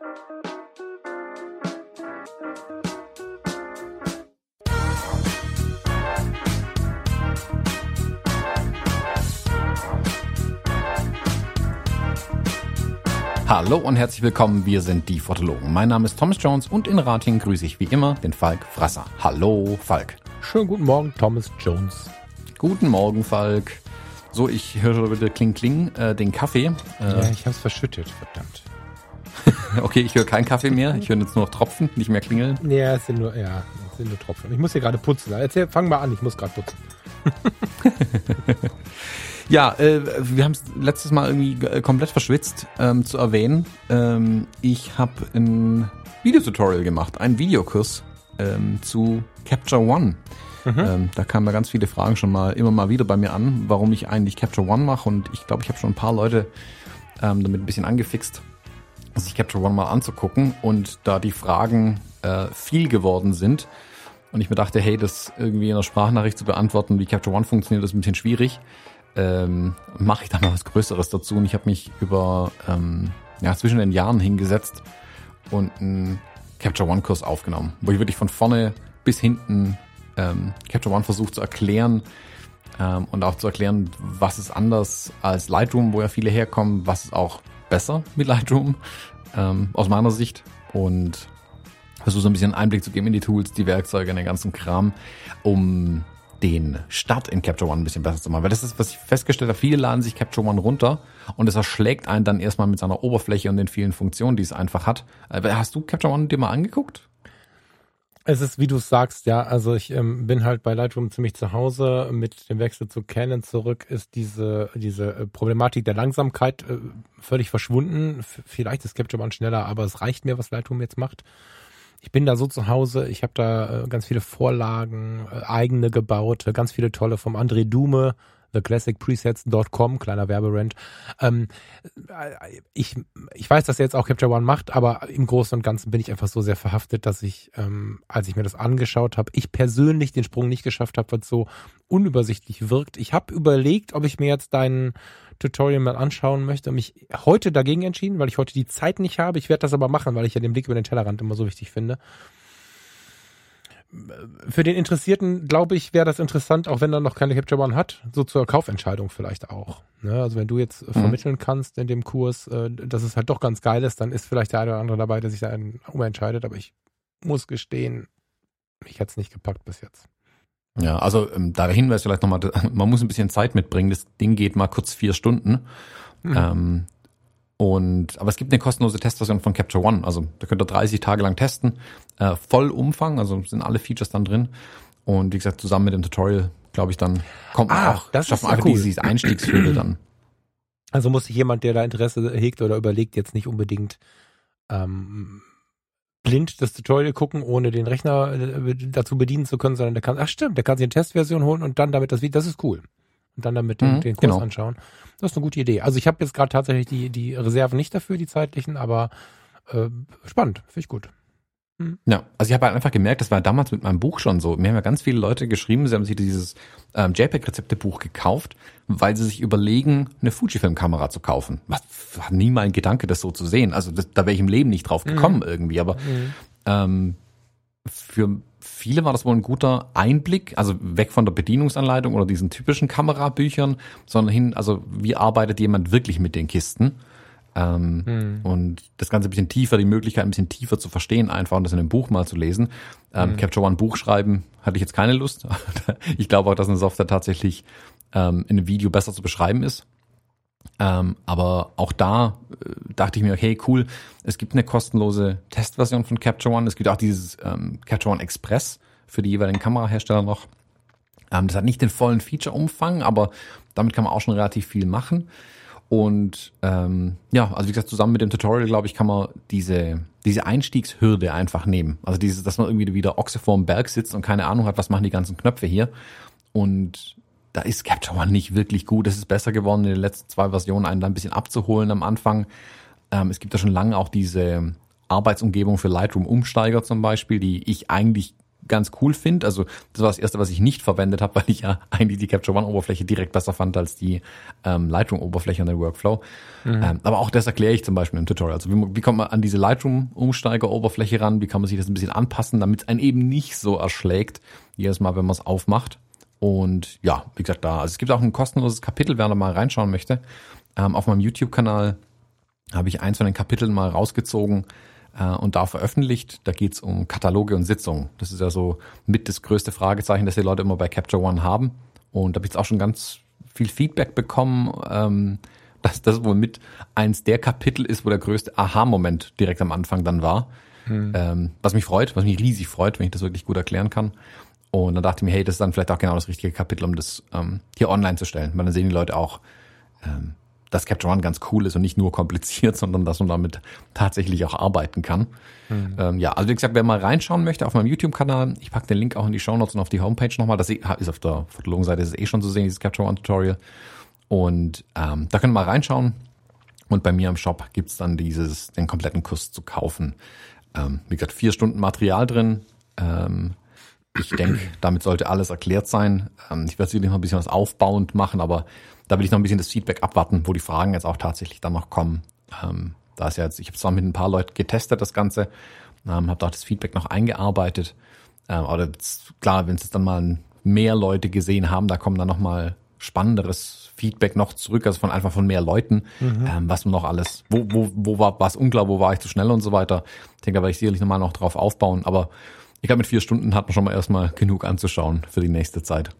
Hallo und herzlich willkommen, wir sind die Fotologen. Mein Name ist Thomas Jones und in Rating grüße ich wie immer den Falk Frasser. Hallo Falk. Schönen guten Morgen, Thomas Jones. Guten Morgen, Falk. So, ich höre wieder Kling Kling, äh, den Kaffee. Äh, ja, ich hab's verschüttet, verdammt. okay, ich höre keinen Kaffee mehr. Ich höre jetzt nur noch Tropfen, nicht mehr klingeln. Ja, es sind nur, ja, es sind nur Tropfen. Ich muss hier gerade putzen. Erzähl, fang mal an, ich muss gerade putzen. Ja, äh, wir haben es letztes Mal irgendwie äh, komplett verschwitzt ähm, zu erwähnen. Ähm, ich habe ein Videotutorial gemacht, einen Videokurs ähm, zu Capture One. Mhm. Ähm, da kamen ja ganz viele Fragen schon mal immer mal wieder bei mir an, warum ich eigentlich Capture One mache. Und ich glaube, ich habe schon ein paar Leute ähm, damit ein bisschen angefixt, sich Capture One mal anzugucken. Und da die Fragen äh, viel geworden sind und ich mir dachte, hey, das irgendwie in einer Sprachnachricht zu beantworten, wie Capture One funktioniert, ist ein bisschen schwierig ähm, mache ich da mal was Größeres dazu. Und ich habe mich über ähm, ja, zwischen den Jahren hingesetzt und einen Capture One Kurs aufgenommen, wo ich wirklich von vorne bis hinten ähm, Capture One versucht zu erklären ähm, und auch zu erklären, was ist anders als Lightroom, wo ja viele herkommen, was ist auch besser mit Lightroom ähm, aus meiner Sicht und versuche so ein bisschen Einblick zu geben in die Tools, die Werkzeuge, in den ganzen Kram, um den Start in Capture One ein bisschen besser zu machen. Weil das ist, was ich festgestellt habe, viele laden sich Capture One runter und es erschlägt einen dann erstmal mit seiner Oberfläche und den vielen Funktionen, die es einfach hat. Äh, hast du Capture One dir mal angeguckt? Es ist, wie du sagst, ja. Also ich ähm, bin halt bei Lightroom ziemlich zu Hause. Mit dem Wechsel zu Canon zurück ist diese diese äh, Problematik der Langsamkeit äh, völlig verschwunden. F vielleicht ist Capture One schneller, aber es reicht mir, was Lightroom jetzt macht ich bin da so zu Hause, ich habe da äh, ganz viele Vorlagen, äh, eigene gebaut, ganz viele tolle vom André Dume, theclassicpresets.com, kleiner Werberent. Ähm, äh, ich, ich weiß, dass er jetzt auch Capture One macht, aber im Großen und Ganzen bin ich einfach so sehr verhaftet, dass ich, ähm, als ich mir das angeschaut habe, ich persönlich den Sprung nicht geschafft habe, weil es so unübersichtlich wirkt. Ich habe überlegt, ob ich mir jetzt deinen Tutorial mal anschauen möchte, mich heute dagegen entschieden, weil ich heute die Zeit nicht habe. Ich werde das aber machen, weil ich ja den Blick über den Tellerrand immer so wichtig finde. Für den Interessierten, glaube ich, wäre das interessant, auch wenn er noch keine Capture One hat, so zur Kaufentscheidung vielleicht auch. Ne? Also wenn du jetzt mhm. vermitteln kannst in dem Kurs, äh, dass es halt doch ganz geil ist, dann ist vielleicht der eine oder andere dabei, der sich da umentscheidet. Aber ich muss gestehen, mich hat's nicht gepackt bis jetzt. Ja, also ähm, da der Hinweis vielleicht nochmal, man muss ein bisschen Zeit mitbringen. Das Ding geht mal kurz vier Stunden. Mhm. Ähm, und aber es gibt eine kostenlose Testversion von Capture One. Also da könnt ihr 30 Tage lang testen. Äh, Vollumfang, also sind alle Features dann drin. Und wie gesagt, zusammen mit dem Tutorial, glaube ich, dann kommt man ah, auch, das schafft man einfach cool. diese Einstiegshürde dann. Also muss sich jemand, der da Interesse hegt oder überlegt, jetzt nicht unbedingt ähm, blind das Tutorial gucken, ohne den Rechner äh, dazu bedienen zu können, sondern der kann, ach stimmt, der kann sich eine Testversion holen und dann damit das Video, das ist cool. Und dann damit den, mhm, den Kurs genau. anschauen. Das ist eine gute Idee. Also ich habe jetzt gerade tatsächlich die, die Reserven nicht dafür, die zeitlichen, aber äh, spannend, finde ich gut. Mhm. Ja, also ich habe halt einfach gemerkt, das war damals mit meinem Buch schon so. Mir haben ja ganz viele Leute geschrieben, sie haben sich dieses ähm, JPEG-Rezepte-Buch gekauft, weil sie sich überlegen, eine Fujifilm-Kamera zu kaufen. Was war nie mein Gedanke, das so zu sehen. Also das, da wäre ich im Leben nicht drauf gekommen mhm. irgendwie. Aber mhm. ähm, für viele war das wohl ein guter Einblick, also weg von der Bedienungsanleitung oder diesen typischen Kamerabüchern, sondern hin, also wie arbeitet jemand wirklich mit den Kisten? Ähm, hm. Und das Ganze ein bisschen tiefer, die Möglichkeit ein bisschen tiefer zu verstehen, einfach und das in einem Buch mal zu lesen. Ähm, hm. Capture One Buch schreiben hatte ich jetzt keine Lust. ich glaube auch, dass eine Software tatsächlich ähm, in einem Video besser zu beschreiben ist. Ähm, aber auch da äh, dachte ich mir, okay, cool, es gibt eine kostenlose Testversion von Capture One. Es gibt auch dieses ähm, Capture One Express für die jeweiligen Kamerahersteller noch. Ähm, das hat nicht den vollen Feature-Umfang, aber damit kann man auch schon relativ viel machen. Und ähm, ja, also wie gesagt, zusammen mit dem Tutorial, glaube ich, kann man diese, diese Einstiegshürde einfach nehmen. Also dieses, dass man irgendwie wieder Ochse vorm Berg sitzt und keine Ahnung hat, was machen die ganzen Knöpfe hier. Und da ist Capture One nicht wirklich gut. Es ist besser geworden in den letzten zwei Versionen, einen da ein bisschen abzuholen am Anfang. Ähm, es gibt ja schon lange auch diese Arbeitsumgebung für Lightroom Umsteiger zum Beispiel, die ich eigentlich ganz cool finde. Also das war das erste, was ich nicht verwendet habe, weil ich ja eigentlich die Capture One Oberfläche direkt besser fand als die ähm, Lightroom Oberfläche und den Workflow. Mhm. Ähm, aber auch das erkläre ich zum Beispiel im Tutorial. Also wie, wie kommt man an diese Lightroom Umsteiger Oberfläche ran? Wie kann man sich das ein bisschen anpassen, damit es einen eben nicht so erschlägt jedes Mal, wenn man es aufmacht. Und ja, wie gesagt, da. Also es gibt auch ein kostenloses Kapitel, wer da mal reinschauen möchte. Ähm, auf meinem YouTube-Kanal habe ich eins von den Kapiteln mal rausgezogen äh, und da veröffentlicht. Da geht's um Kataloge und Sitzungen. Das ist ja so mit das größte Fragezeichen, das die Leute immer bei Capture One haben. Und da habe ich jetzt auch schon ganz viel Feedback bekommen, ähm, dass das wohl mit eins der Kapitel ist, wo der größte Aha-Moment direkt am Anfang dann war. Hm. Ähm, was mich freut, was mich riesig freut, wenn ich das wirklich gut erklären kann. Und dann dachte ich mir, hey, das ist dann vielleicht auch genau das richtige Kapitel, um das ähm, hier online zu stellen. Weil dann sehen die Leute auch, ähm, dass Capture One ganz cool ist und nicht nur kompliziert, sondern dass man damit tatsächlich auch arbeiten kann. Mhm. Ähm, ja, also wie gesagt, wer mal reinschauen möchte auf meinem YouTube-Kanal, ich packe den Link auch in die Show Notes und auf die Homepage nochmal. Das ist auf der Fotologenseite ist eh schon zu sehen, dieses Capture One Tutorial. Und ähm, da können wir mal reinschauen. Und bei mir im Shop gibt's dann dieses, den kompletten Kurs zu kaufen. Ähm, wie gesagt, vier Stunden Material drin. Ähm, ich denke, damit sollte alles erklärt sein. Ähm, ich werde sicherlich noch ein bisschen was aufbauend machen, aber da will ich noch ein bisschen das Feedback abwarten, wo die Fragen jetzt auch tatsächlich dann noch kommen. Ähm, da ist ja jetzt, ich habe zwar mit ein paar Leuten getestet das Ganze, ähm, habe auch das Feedback noch eingearbeitet. Ähm, aber klar, wenn es jetzt dann mal mehr Leute gesehen haben, da kommen dann noch mal spannenderes Feedback noch zurück, also von einfach von mehr Leuten, mhm. ähm, was noch alles, wo, wo, wo war was unklar, wo war ich zu schnell und so weiter. Ich denke, da werde ich sicherlich nochmal noch drauf aufbauen, aber ich glaube, mit vier Stunden hat man schon mal erstmal genug anzuschauen für die nächste Zeit.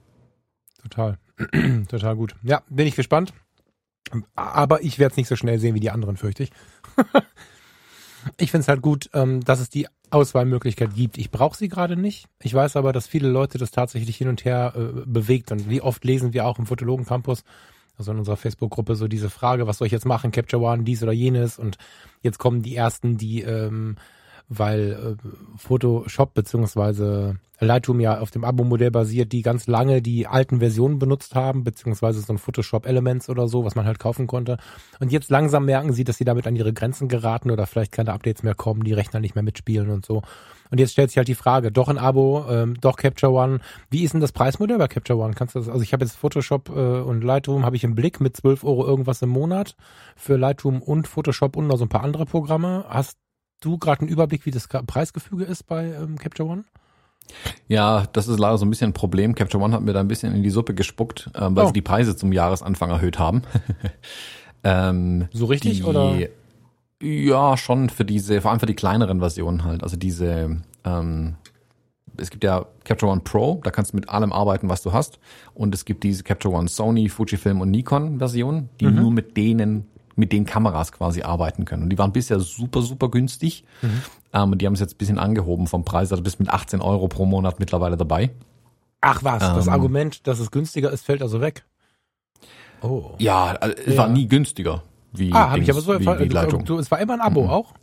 Total. Total gut. Ja, bin ich gespannt. Aber ich werde es nicht so schnell sehen wie die anderen, fürchte ich. ich finde es halt gut, ähm, dass es die Auswahlmöglichkeit gibt. Ich brauche sie gerade nicht. Ich weiß aber, dass viele Leute das tatsächlich hin und her äh, bewegt. Und wie oft lesen wir auch im Fotologen Campus, also in unserer Facebook-Gruppe, so diese Frage, was soll ich jetzt machen, Capture One, dies oder jenes. Und jetzt kommen die ersten, die ähm, weil äh, Photoshop beziehungsweise Lightroom ja auf dem Abo-Modell basiert, die ganz lange die alten Versionen benutzt haben, beziehungsweise so ein Photoshop Elements oder so, was man halt kaufen konnte. Und jetzt langsam merken sie, dass sie damit an ihre Grenzen geraten oder vielleicht keine Updates mehr kommen, die Rechner nicht mehr mitspielen und so. Und jetzt stellt sich halt die Frage, doch ein Abo, ähm, doch Capture One. Wie ist denn das Preismodell bei Capture One? Kannst du das, also ich habe jetzt Photoshop äh, und Lightroom habe ich im Blick mit 12 Euro irgendwas im Monat für Lightroom und Photoshop und noch so ein paar andere Programme. Hast du gerade einen Überblick, wie das Preisgefüge ist bei ähm, Capture One? Ja, das ist leider so ein bisschen ein Problem. Capture One hat mir da ein bisschen in die Suppe gespuckt, ähm, weil oh. sie die Preise zum Jahresanfang erhöht haben. ähm, so richtig die, oder? Ja, schon für diese, vor allem für die kleineren Versionen halt. Also diese, ähm, es gibt ja Capture One Pro, da kannst du mit allem arbeiten, was du hast. Und es gibt diese Capture One Sony, Fujifilm und Nikon Version, die mhm. nur mit denen mit den Kameras quasi arbeiten können. Und die waren bisher super, super günstig. Mhm. Ähm, die haben es jetzt ein bisschen angehoben vom Preis. Also bis mit 18 Euro pro Monat mittlerweile dabei. Ach was, ähm, das Argument, dass es günstiger ist, fällt also weg. Oh. Ja, also es ja. war nie günstiger. Wie ah, habe ich aber so wie, wie Leitung. Du, es war immer ein Abo mhm. auch?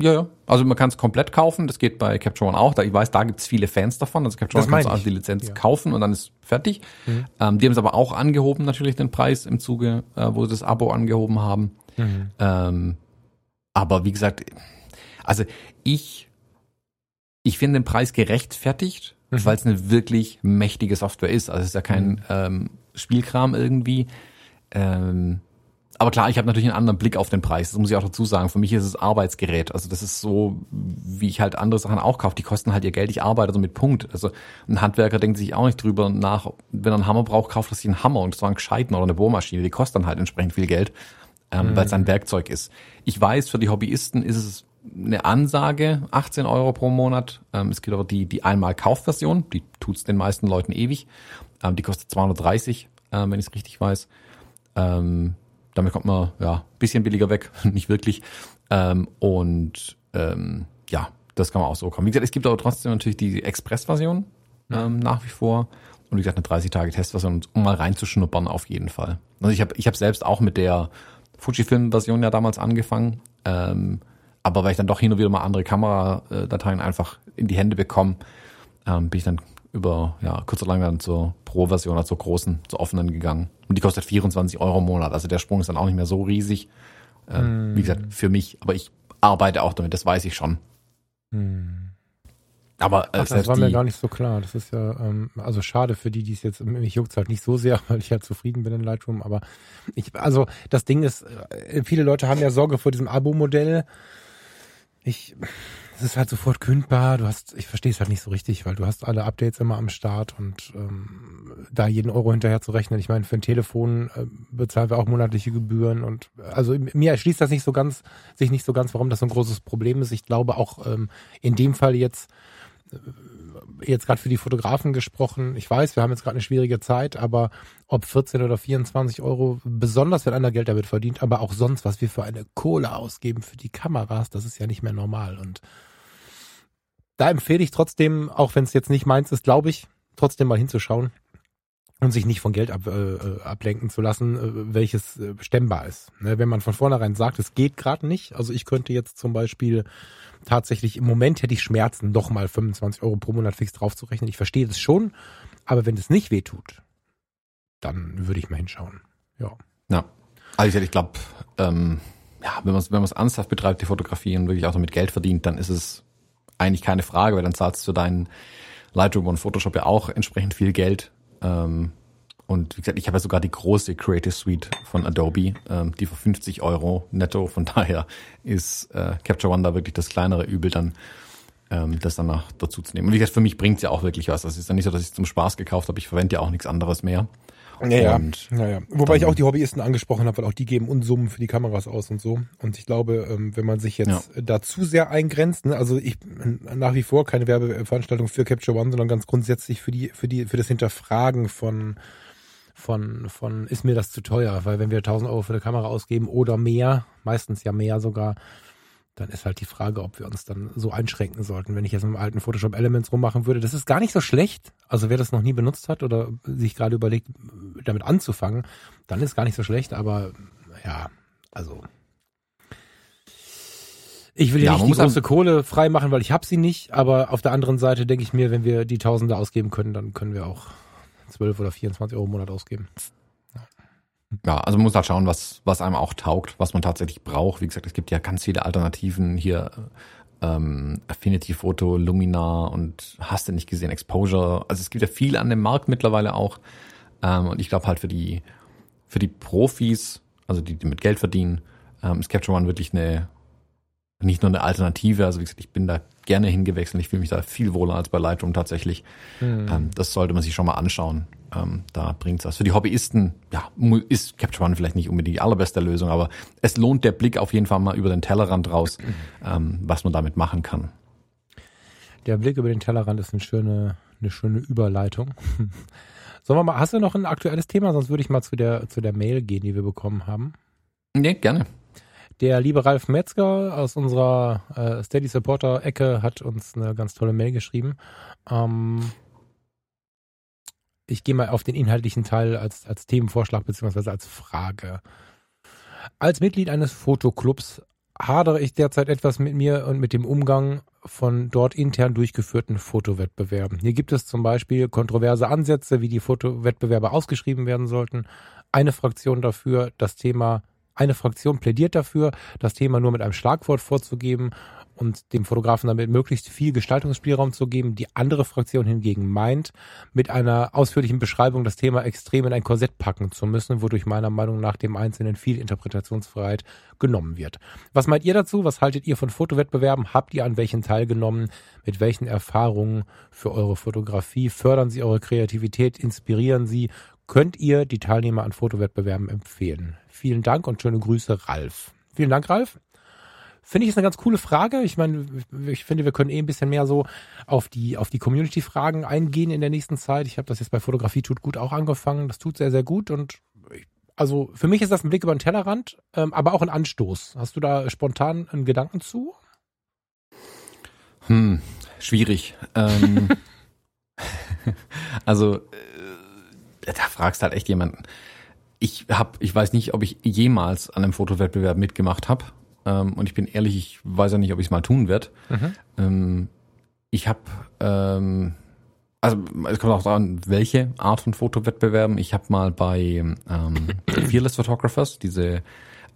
Ja, ja. Also man kann es komplett kaufen, das geht bei Capture One auch. Da, ich weiß, da gibt's viele Fans davon. Also Capture One kannst du also die Lizenz ja. kaufen und dann ist fertig. Mhm. Ähm, die haben es aber auch angehoben, natürlich den Preis im Zuge, äh, wo sie das Abo angehoben haben. Mhm. Ähm, aber wie gesagt, also ich, ich finde den Preis gerechtfertigt, mhm. weil es eine wirklich mächtige Software ist. Also es ist ja kein mhm. ähm, Spielkram irgendwie. Ähm, aber klar, ich habe natürlich einen anderen Blick auf den Preis. Das muss ich auch dazu sagen. Für mich ist es Arbeitsgerät. Also das ist so, wie ich halt andere Sachen auch kaufe. Die kosten halt ihr Geld. Ich arbeite so mit Punkt. Also ein Handwerker denkt sich auch nicht drüber nach, wenn er einen Hammer braucht, kauft er sich einen Hammer und zwar einen gescheiten oder eine Bohrmaschine. Die kostet dann halt entsprechend viel Geld, ähm, mhm. weil es ein Werkzeug ist. Ich weiß, für die Hobbyisten ist es eine Ansage, 18 Euro pro Monat. Ähm, es gibt aber die, die Einmal-Kaufversion, die tut's den meisten Leuten ewig. Ähm, die kostet 230, äh, wenn ich es richtig weiß. Ähm, damit kommt man ja bisschen billiger weg, nicht wirklich. Ähm, und ähm, ja, das kann man auch so kommen. Wie gesagt, es gibt aber trotzdem natürlich die Express-Version ähm, nach wie vor. Und wie gesagt, eine 30-Tage-Testversion, um mal reinzuschnuppern auf jeden Fall. Also ich habe ich hab selbst auch mit der Fujifilm-Version ja damals angefangen. Ähm, aber weil ich dann doch hin und wieder mal andere Kameradateien einfach in die Hände bekomme, ähm, bin ich dann über ja, kurz oder lang dann zur Pro-Version, also zur großen, zur offenen gegangen. Und die kostet 24 Euro im Monat. Also der Sprung ist dann auch nicht mehr so riesig. Äh, hm. Wie gesagt, für mich, aber ich arbeite auch damit, das weiß ich schon. Hm. Aber äh, Ach, das war mir gar nicht so klar. Das ist ja, ähm, also schade für die, die es jetzt, mich juckt halt nicht so sehr, weil ich halt zufrieden bin in Lightroom. Aber ich, also das Ding ist, äh, viele Leute haben ja Sorge vor diesem Abo-Modell. Ich, es ist halt sofort kündbar. Du hast, ich verstehe es halt nicht so richtig, weil du hast alle Updates immer am Start und ähm, da jeden Euro hinterher zu rechnen. Ich meine, für ein Telefon äh, bezahlen wir auch monatliche Gebühren und also mir erschließt das nicht so ganz, sich nicht so ganz, warum das so ein großes Problem ist. Ich glaube auch ähm, in dem Fall jetzt jetzt gerade für die Fotografen gesprochen, ich weiß, wir haben jetzt gerade eine schwierige Zeit, aber ob 14 oder 24 Euro, besonders wenn einer Geld damit verdient, aber auch sonst, was wir für eine Kohle ausgeben für die Kameras, das ist ja nicht mehr normal. Und da empfehle ich trotzdem, auch wenn es jetzt nicht meins ist, glaube ich, trotzdem mal hinzuschauen und sich nicht von Geld ab, äh, ablenken zu lassen, äh, welches äh, stemmbar ist. Ne, wenn man von vornherein sagt, es geht gerade nicht, also ich könnte jetzt zum Beispiel tatsächlich im Moment hätte ich Schmerzen, doch mal 25 Euro pro Monat fix draufzurechnen. Ich verstehe das schon, aber wenn es nicht weh tut, dann würde ich mal hinschauen. Ja. Ja. Also ich glaube, ähm, ja, wenn man es wenn ernsthaft betreibt, die Fotografie und wirklich auch damit Geld verdient, dann ist es eigentlich keine Frage, weil dann zahlst du deinen Lightroom und Photoshop ja auch entsprechend viel Geld. Ähm, und wie gesagt, ich habe ja sogar die große Creative Suite von Adobe, ähm, die für 50 Euro netto. Von daher ist äh, Capture One da wirklich das kleinere Übel dann, ähm, das danach dazu zu nehmen. Und wie gesagt, für mich bringt's ja auch wirklich was. Das ist ja nicht so, dass ich es zum Spaß gekauft habe. Ich verwende ja auch nichts anderes mehr. Ja, und ja, ja. Wobei ich auch die Hobbyisten angesprochen habe, weil auch die geben Unsummen für die Kameras aus und so. Und ich glaube, ähm, wenn man sich jetzt ja. da zu sehr eingrenzt, ne, also ich nach wie vor keine Werbeveranstaltung für Capture One, sondern ganz grundsätzlich für die, für die, für das Hinterfragen von von, von ist mir das zu teuer, weil wenn wir 1000 Euro für eine Kamera ausgeben oder mehr, meistens ja mehr sogar, dann ist halt die Frage, ob wir uns dann so einschränken sollten. Wenn ich jetzt mit dem alten Photoshop Elements rummachen würde, das ist gar nicht so schlecht. Also wer das noch nie benutzt hat oder sich gerade überlegt, damit anzufangen, dann ist gar nicht so schlecht, aber ja, also ich will ja, nicht die große Kohle frei machen, weil ich habe sie nicht, aber auf der anderen Seite denke ich mir, wenn wir die Tausende ausgeben können, dann können wir auch 12 oder 24 Euro im Monat ausgeben. Ja, also man muss halt schauen, was, was einem auch taugt, was man tatsächlich braucht. Wie gesagt, es gibt ja ganz viele Alternativen hier. Ähm, Affinity Photo, Luminar und hast du nicht gesehen, Exposure. Also es gibt ja viel an dem Markt mittlerweile auch. Ähm, und ich glaube halt für die, für die Profis, also die, die mit Geld verdienen, ähm, ist Capture One wirklich eine, nicht nur eine Alternative. Also wie gesagt, ich bin da gerne hingewechselt. Ich fühle mich da viel wohler als bei Lightroom tatsächlich. Mhm. Ähm, das sollte man sich schon mal anschauen. Ähm, da bringt's was. Für die Hobbyisten, ja, ist Capture One vielleicht nicht unbedingt die allerbeste Lösung, aber es lohnt der Blick auf jeden Fall mal über den Tellerrand raus, ähm, was man damit machen kann. Der Blick über den Tellerrand ist eine schöne, eine schöne Überleitung. Sollen wir mal, hast du noch ein aktuelles Thema? Sonst würde ich mal zu der, zu der Mail gehen, die wir bekommen haben. Nee, gerne. Der liebe Ralf Metzger aus unserer äh, Steady Supporter Ecke hat uns eine ganz tolle Mail geschrieben. Ähm, ich gehe mal auf den inhaltlichen Teil als, als Themenvorschlag beziehungsweise als Frage. Als Mitglied eines Fotoclubs hadere ich derzeit etwas mit mir und mit dem Umgang von dort intern durchgeführten Fotowettbewerben. Hier gibt es zum Beispiel kontroverse Ansätze, wie die Fotowettbewerbe ausgeschrieben werden sollten. Eine Fraktion dafür, das Thema eine Fraktion plädiert dafür, das Thema nur mit einem Schlagwort vorzugeben und dem Fotografen damit möglichst viel Gestaltungsspielraum zu geben. Die andere Fraktion hingegen meint, mit einer ausführlichen Beschreibung das Thema extrem in ein Korsett packen zu müssen, wodurch meiner Meinung nach dem Einzelnen viel Interpretationsfreiheit genommen wird. Was meint ihr dazu? Was haltet ihr von Fotowettbewerben? Habt ihr an welchen teilgenommen? Mit welchen Erfahrungen für eure Fotografie? Fördern sie eure Kreativität? Inspirieren sie? Könnt ihr die Teilnehmer an Fotowettbewerben empfehlen? Vielen Dank und schöne Grüße, Ralf. Vielen Dank, Ralf. Finde ich ist eine ganz coole Frage. Ich meine, ich finde, wir können eh ein bisschen mehr so auf die, auf die Community-Fragen eingehen in der nächsten Zeit. Ich habe das jetzt bei Fotografie tut gut auch angefangen. Das tut sehr, sehr gut und ich, also für mich ist das ein Blick über den Tellerrand, ähm, aber auch ein Anstoß. Hast du da spontan einen Gedanken zu? Hm, schwierig. Ähm, also äh, da fragst halt echt jemanden ich habe, ich weiß nicht, ob ich jemals an einem Fotowettbewerb mitgemacht habe. Ähm, und ich bin ehrlich, ich weiß ja nicht, ob ich es mal tun werde. Mhm. Ähm, ich habe, ähm, also es kommt auch daran, welche Art von Fotowettbewerben. Ich habe mal bei ähm, Fearless Photographers diese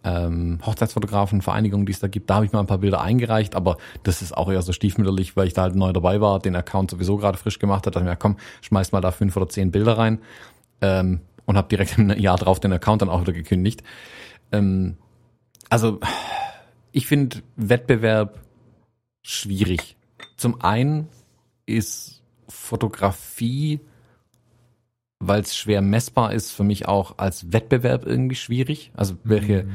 ähm, Hochzeitsfotografenvereinigung, die es da gibt, da habe ich mal ein paar Bilder eingereicht, aber das ist auch eher so stiefmütterlich, weil ich da halt neu dabei war, den Account sowieso gerade frisch gemacht hat, dachte mir, komm, schmeiß mal da fünf oder zehn Bilder rein ähm, und habe direkt im Jahr drauf den Account dann auch wieder gekündigt. Ähm, also ich finde Wettbewerb schwierig. Zum einen ist Fotografie, weil es schwer messbar ist, für mich auch als Wettbewerb irgendwie schwierig. Also welche,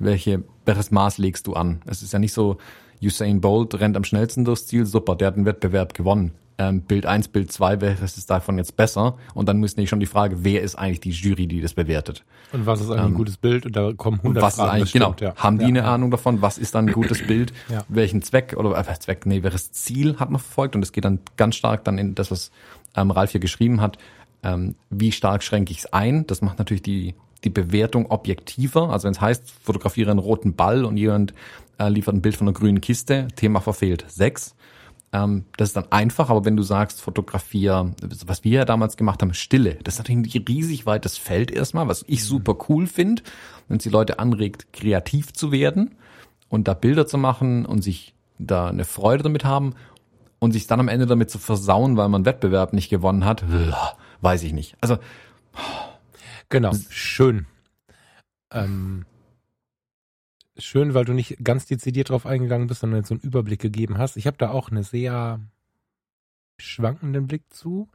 welche, welches Maß legst du an? Es ist ja nicht so, Usain Bolt rennt am schnellsten durchs Ziel, super, der hat einen Wettbewerb gewonnen ähm, Bild 1, Bild 2, welches ist davon jetzt besser? Und dann müsste ich schon die Frage, wer ist eigentlich die Jury, die das bewertet? Und was ist eigentlich ähm, ein gutes Bild? Und da kommen 100 was Fragen. Ist eigentlich, genau, ja. Haben die ja. eine Ahnung davon, was ist dann ein gutes Bild? ja. Welchen Zweck oder äh, Zweck, nee, welches Ziel hat man verfolgt? Und es geht dann ganz stark dann in das, was ähm, Ralf hier geschrieben hat. Ähm, wie stark schränke ich es ein? Das macht natürlich die die Bewertung objektiver. Also wenn es heißt, fotografiere einen roten Ball und jemand äh, liefert ein Bild von einer grünen Kiste, Thema verfehlt. Sechs. Ähm, das ist dann einfach, aber wenn du sagst, fotografier, was wir ja damals gemacht haben, Stille, das ist natürlich ein riesig weites Feld erstmal, was ich mhm. super cool finde, wenn es die Leute anregt, kreativ zu werden und da Bilder zu machen und sich da eine Freude damit haben und sich dann am Ende damit zu versauen, weil man Wettbewerb nicht gewonnen hat, weiß ich nicht. Also genau, schön. Ähm, schön, weil du nicht ganz dezidiert drauf eingegangen bist, sondern jetzt so einen Überblick gegeben hast. Ich habe da auch einen sehr schwankenden Blick zu.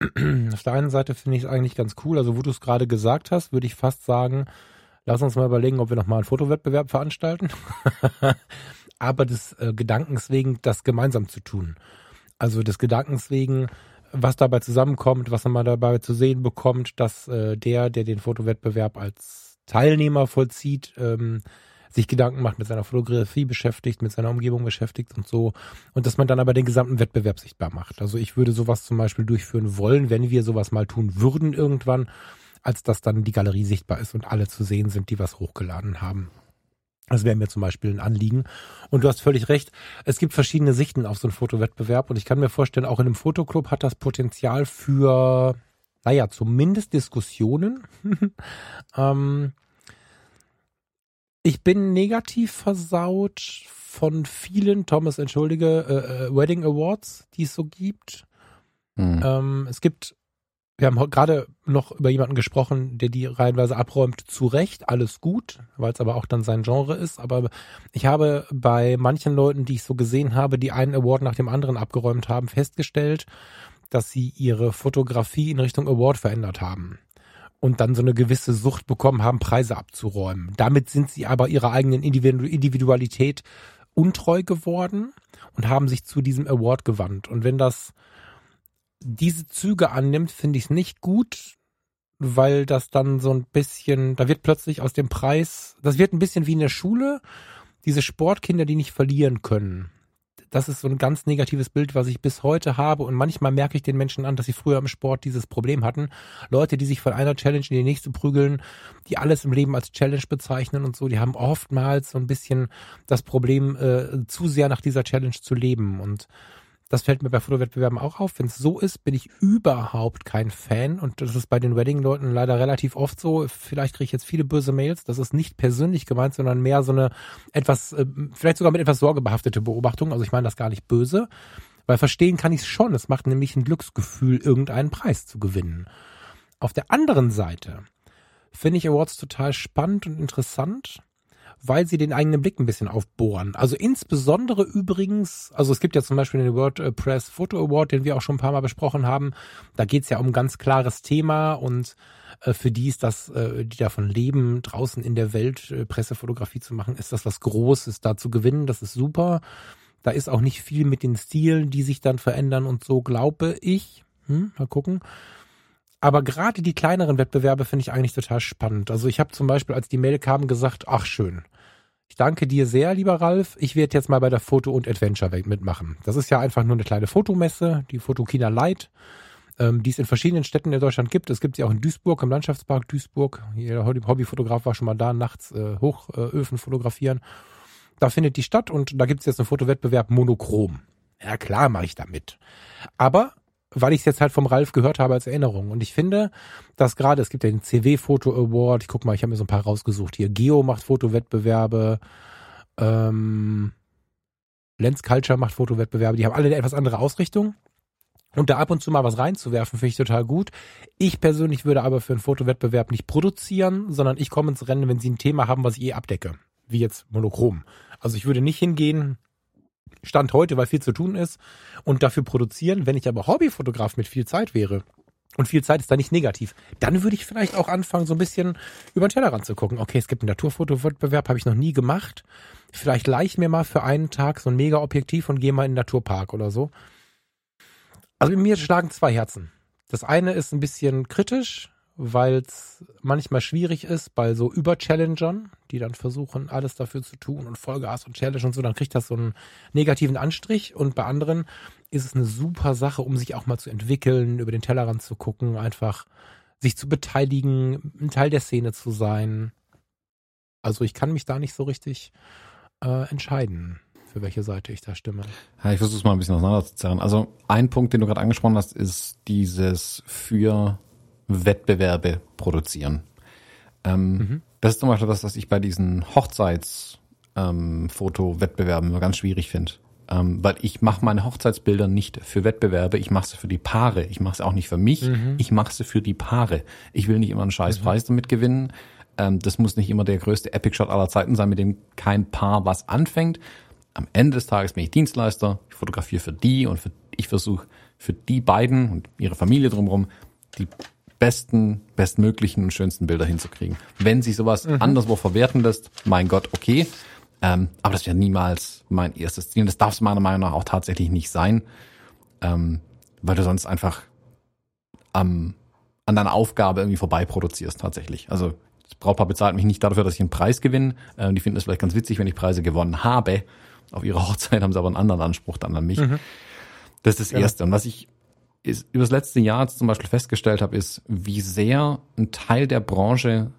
Auf der einen Seite finde ich es eigentlich ganz cool. Also, wo du es gerade gesagt hast, würde ich fast sagen, lass uns mal überlegen, ob wir nochmal einen Fotowettbewerb veranstalten. Aber des äh, Gedankens wegen, das gemeinsam zu tun. Also des Gedankens wegen, was dabei zusammenkommt, was man dabei zu sehen bekommt, dass äh, der, der den Fotowettbewerb als Teilnehmer vollzieht, ähm, sich Gedanken macht, mit seiner Fotografie beschäftigt, mit seiner Umgebung beschäftigt und so. Und dass man dann aber den gesamten Wettbewerb sichtbar macht. Also ich würde sowas zum Beispiel durchführen wollen, wenn wir sowas mal tun würden irgendwann, als dass dann die Galerie sichtbar ist und alle zu sehen sind, die was hochgeladen haben. Das wäre mir zum Beispiel ein Anliegen. Und du hast völlig recht. Es gibt verschiedene Sichten auf so einen Fotowettbewerb. Und ich kann mir vorstellen, auch in einem Fotoclub hat das Potenzial für, naja, zumindest Diskussionen. ähm, ich bin negativ versaut von vielen, Thomas, entschuldige, äh, äh, Wedding Awards, die es so gibt. Hm. Ähm, es gibt, wir haben gerade noch über jemanden gesprochen, der die reihenweise abräumt, zu Recht, alles gut, weil es aber auch dann sein Genre ist. Aber ich habe bei manchen Leuten, die ich so gesehen habe, die einen Award nach dem anderen abgeräumt haben, festgestellt, dass sie ihre Fotografie in Richtung Award verändert haben und dann so eine gewisse Sucht bekommen haben, Preise abzuräumen. Damit sind sie aber ihrer eigenen Individualität untreu geworden und haben sich zu diesem Award gewandt. Und wenn das diese Züge annimmt, finde ich es nicht gut, weil das dann so ein bisschen, da wird plötzlich aus dem Preis, das wird ein bisschen wie in der Schule, diese Sportkinder, die nicht verlieren können das ist so ein ganz negatives Bild, was ich bis heute habe. Und manchmal merke ich den Menschen an, dass sie früher im Sport dieses Problem hatten. Leute, die sich von einer Challenge in die nächste prügeln, die alles im Leben als Challenge bezeichnen und so, die haben oftmals so ein bisschen das Problem, äh, zu sehr nach dieser Challenge zu leben. Und das fällt mir bei Fotowettbewerben auch auf. Wenn es so ist, bin ich überhaupt kein Fan. Und das ist bei den Wedding-Leuten leider relativ oft so. Vielleicht kriege ich jetzt viele böse Mails. Das ist nicht persönlich gemeint, sondern mehr so eine etwas, äh, vielleicht sogar mit etwas Sorge behaftete Beobachtung. Also ich meine das gar nicht böse. Weil verstehen kann ich es schon. Es macht nämlich ein Glücksgefühl, irgendeinen Preis zu gewinnen. Auf der anderen Seite finde ich Awards total spannend und interessant weil sie den eigenen Blick ein bisschen aufbohren. Also insbesondere übrigens, also es gibt ja zum Beispiel den WordPress Photo Award, den wir auch schon ein paar Mal besprochen haben. Da geht es ja um ein ganz klares Thema und äh, für die ist das, äh, die davon leben, draußen in der Welt äh, Pressefotografie zu machen, ist das was Großes da zu gewinnen. Das ist super. Da ist auch nicht viel mit den Stilen, die sich dann verändern und so, glaube ich. Hm, mal gucken. Aber gerade die kleineren Wettbewerbe finde ich eigentlich total spannend. Also ich habe zum Beispiel, als die Mail kam, gesagt, ach schön. Ich danke dir sehr, lieber Ralf. Ich werde jetzt mal bei der Foto- und Adventure-Welt mitmachen. Das ist ja einfach nur eine kleine Fotomesse, die Fotokina Light, ähm, die es in verschiedenen Städten in Deutschland gibt. Es gibt sie auch in Duisburg, im Landschaftspark Duisburg. Jeder Hobbyfotograf war schon mal da, nachts äh, Hochöfen fotografieren. Da findet die statt und da gibt es jetzt einen Fotowettbewerb Monochrom. Ja klar, mache ich da mit. Aber weil ich es jetzt halt vom Ralf gehört habe als Erinnerung. Und ich finde, dass gerade, es gibt ja den CW Foto Award, ich guck mal, ich habe mir so ein paar rausgesucht hier. Geo macht Fotowettbewerbe, ähm, Lens Culture macht Fotowettbewerbe, die haben alle eine etwas andere Ausrichtung. Und da ab und zu mal was reinzuwerfen, finde ich total gut. Ich persönlich würde aber für einen Fotowettbewerb nicht produzieren, sondern ich komme ins Rennen, wenn sie ein Thema haben, was ich eh abdecke. Wie jetzt Monochrom. Also ich würde nicht hingehen, Stand heute, weil viel zu tun ist und dafür produzieren. Wenn ich aber Hobbyfotograf mit viel Zeit wäre, und viel Zeit ist da nicht negativ, dann würde ich vielleicht auch anfangen, so ein bisschen über den Tellerrand zu gucken. Okay, es gibt einen Naturfotowettbewerb, habe ich noch nie gemacht. Vielleicht leih mir mal für einen Tag so ein Mega-Objektiv und gehe mal in den Naturpark oder so. Also mir schlagen zwei Herzen. Das eine ist ein bisschen kritisch, weil es manchmal schwierig ist bei so Über-Challengern, die dann versuchen, alles dafür zu tun und Vollgas und Challenge und so, dann kriegt das so einen negativen Anstrich. Und bei anderen ist es eine super Sache, um sich auch mal zu entwickeln, über den Tellerrand zu gucken, einfach sich zu beteiligen, ein Teil der Szene zu sein. Also ich kann mich da nicht so richtig äh, entscheiden, für welche Seite ich da stimme. Ja, ich versuche es mal ein bisschen auseinanderzuzerren. Also ein Punkt, den du gerade angesprochen hast, ist dieses für Wettbewerbe produzieren. Ähm, mhm. Das ist zum Beispiel das, was ich bei diesen Hochzeitsfoto-Wettbewerben ähm, immer ganz schwierig finde. Ähm, weil ich mache meine Hochzeitsbilder nicht für Wettbewerbe, ich mache sie für die Paare. Ich mache sie auch nicht für mich, mhm. ich mache sie für die Paare. Ich will nicht immer einen scheiß mhm. Damit gewinnen. Ähm, das muss nicht immer der größte Epic-Shot aller Zeiten sein, mit dem kein Paar was anfängt. Am Ende des Tages bin ich Dienstleister, ich fotografiere für die und für, ich versuche für die beiden und ihre Familie drumherum die besten, bestmöglichen und schönsten Bilder hinzukriegen. Wenn sich sowas mhm. anderswo verwerten lässt, mein Gott, okay. Ähm, aber das wäre niemals mein erstes Ziel. Und das darf es meiner Meinung nach auch tatsächlich nicht sein, ähm, weil du sonst einfach am, an deiner Aufgabe irgendwie vorbei produzierst tatsächlich. Also das Brautpaar bezahlt mich nicht dafür, dass ich einen Preis gewinne. Ähm, die finden es vielleicht ganz witzig, wenn ich Preise gewonnen habe. Auf ihrer Hochzeit haben sie aber einen anderen Anspruch dann an mich. Mhm. Das ist das. Erste. Und was ich ist, über das letzte Jahr zum Beispiel festgestellt habe, ist, wie sehr ein Teil der Branche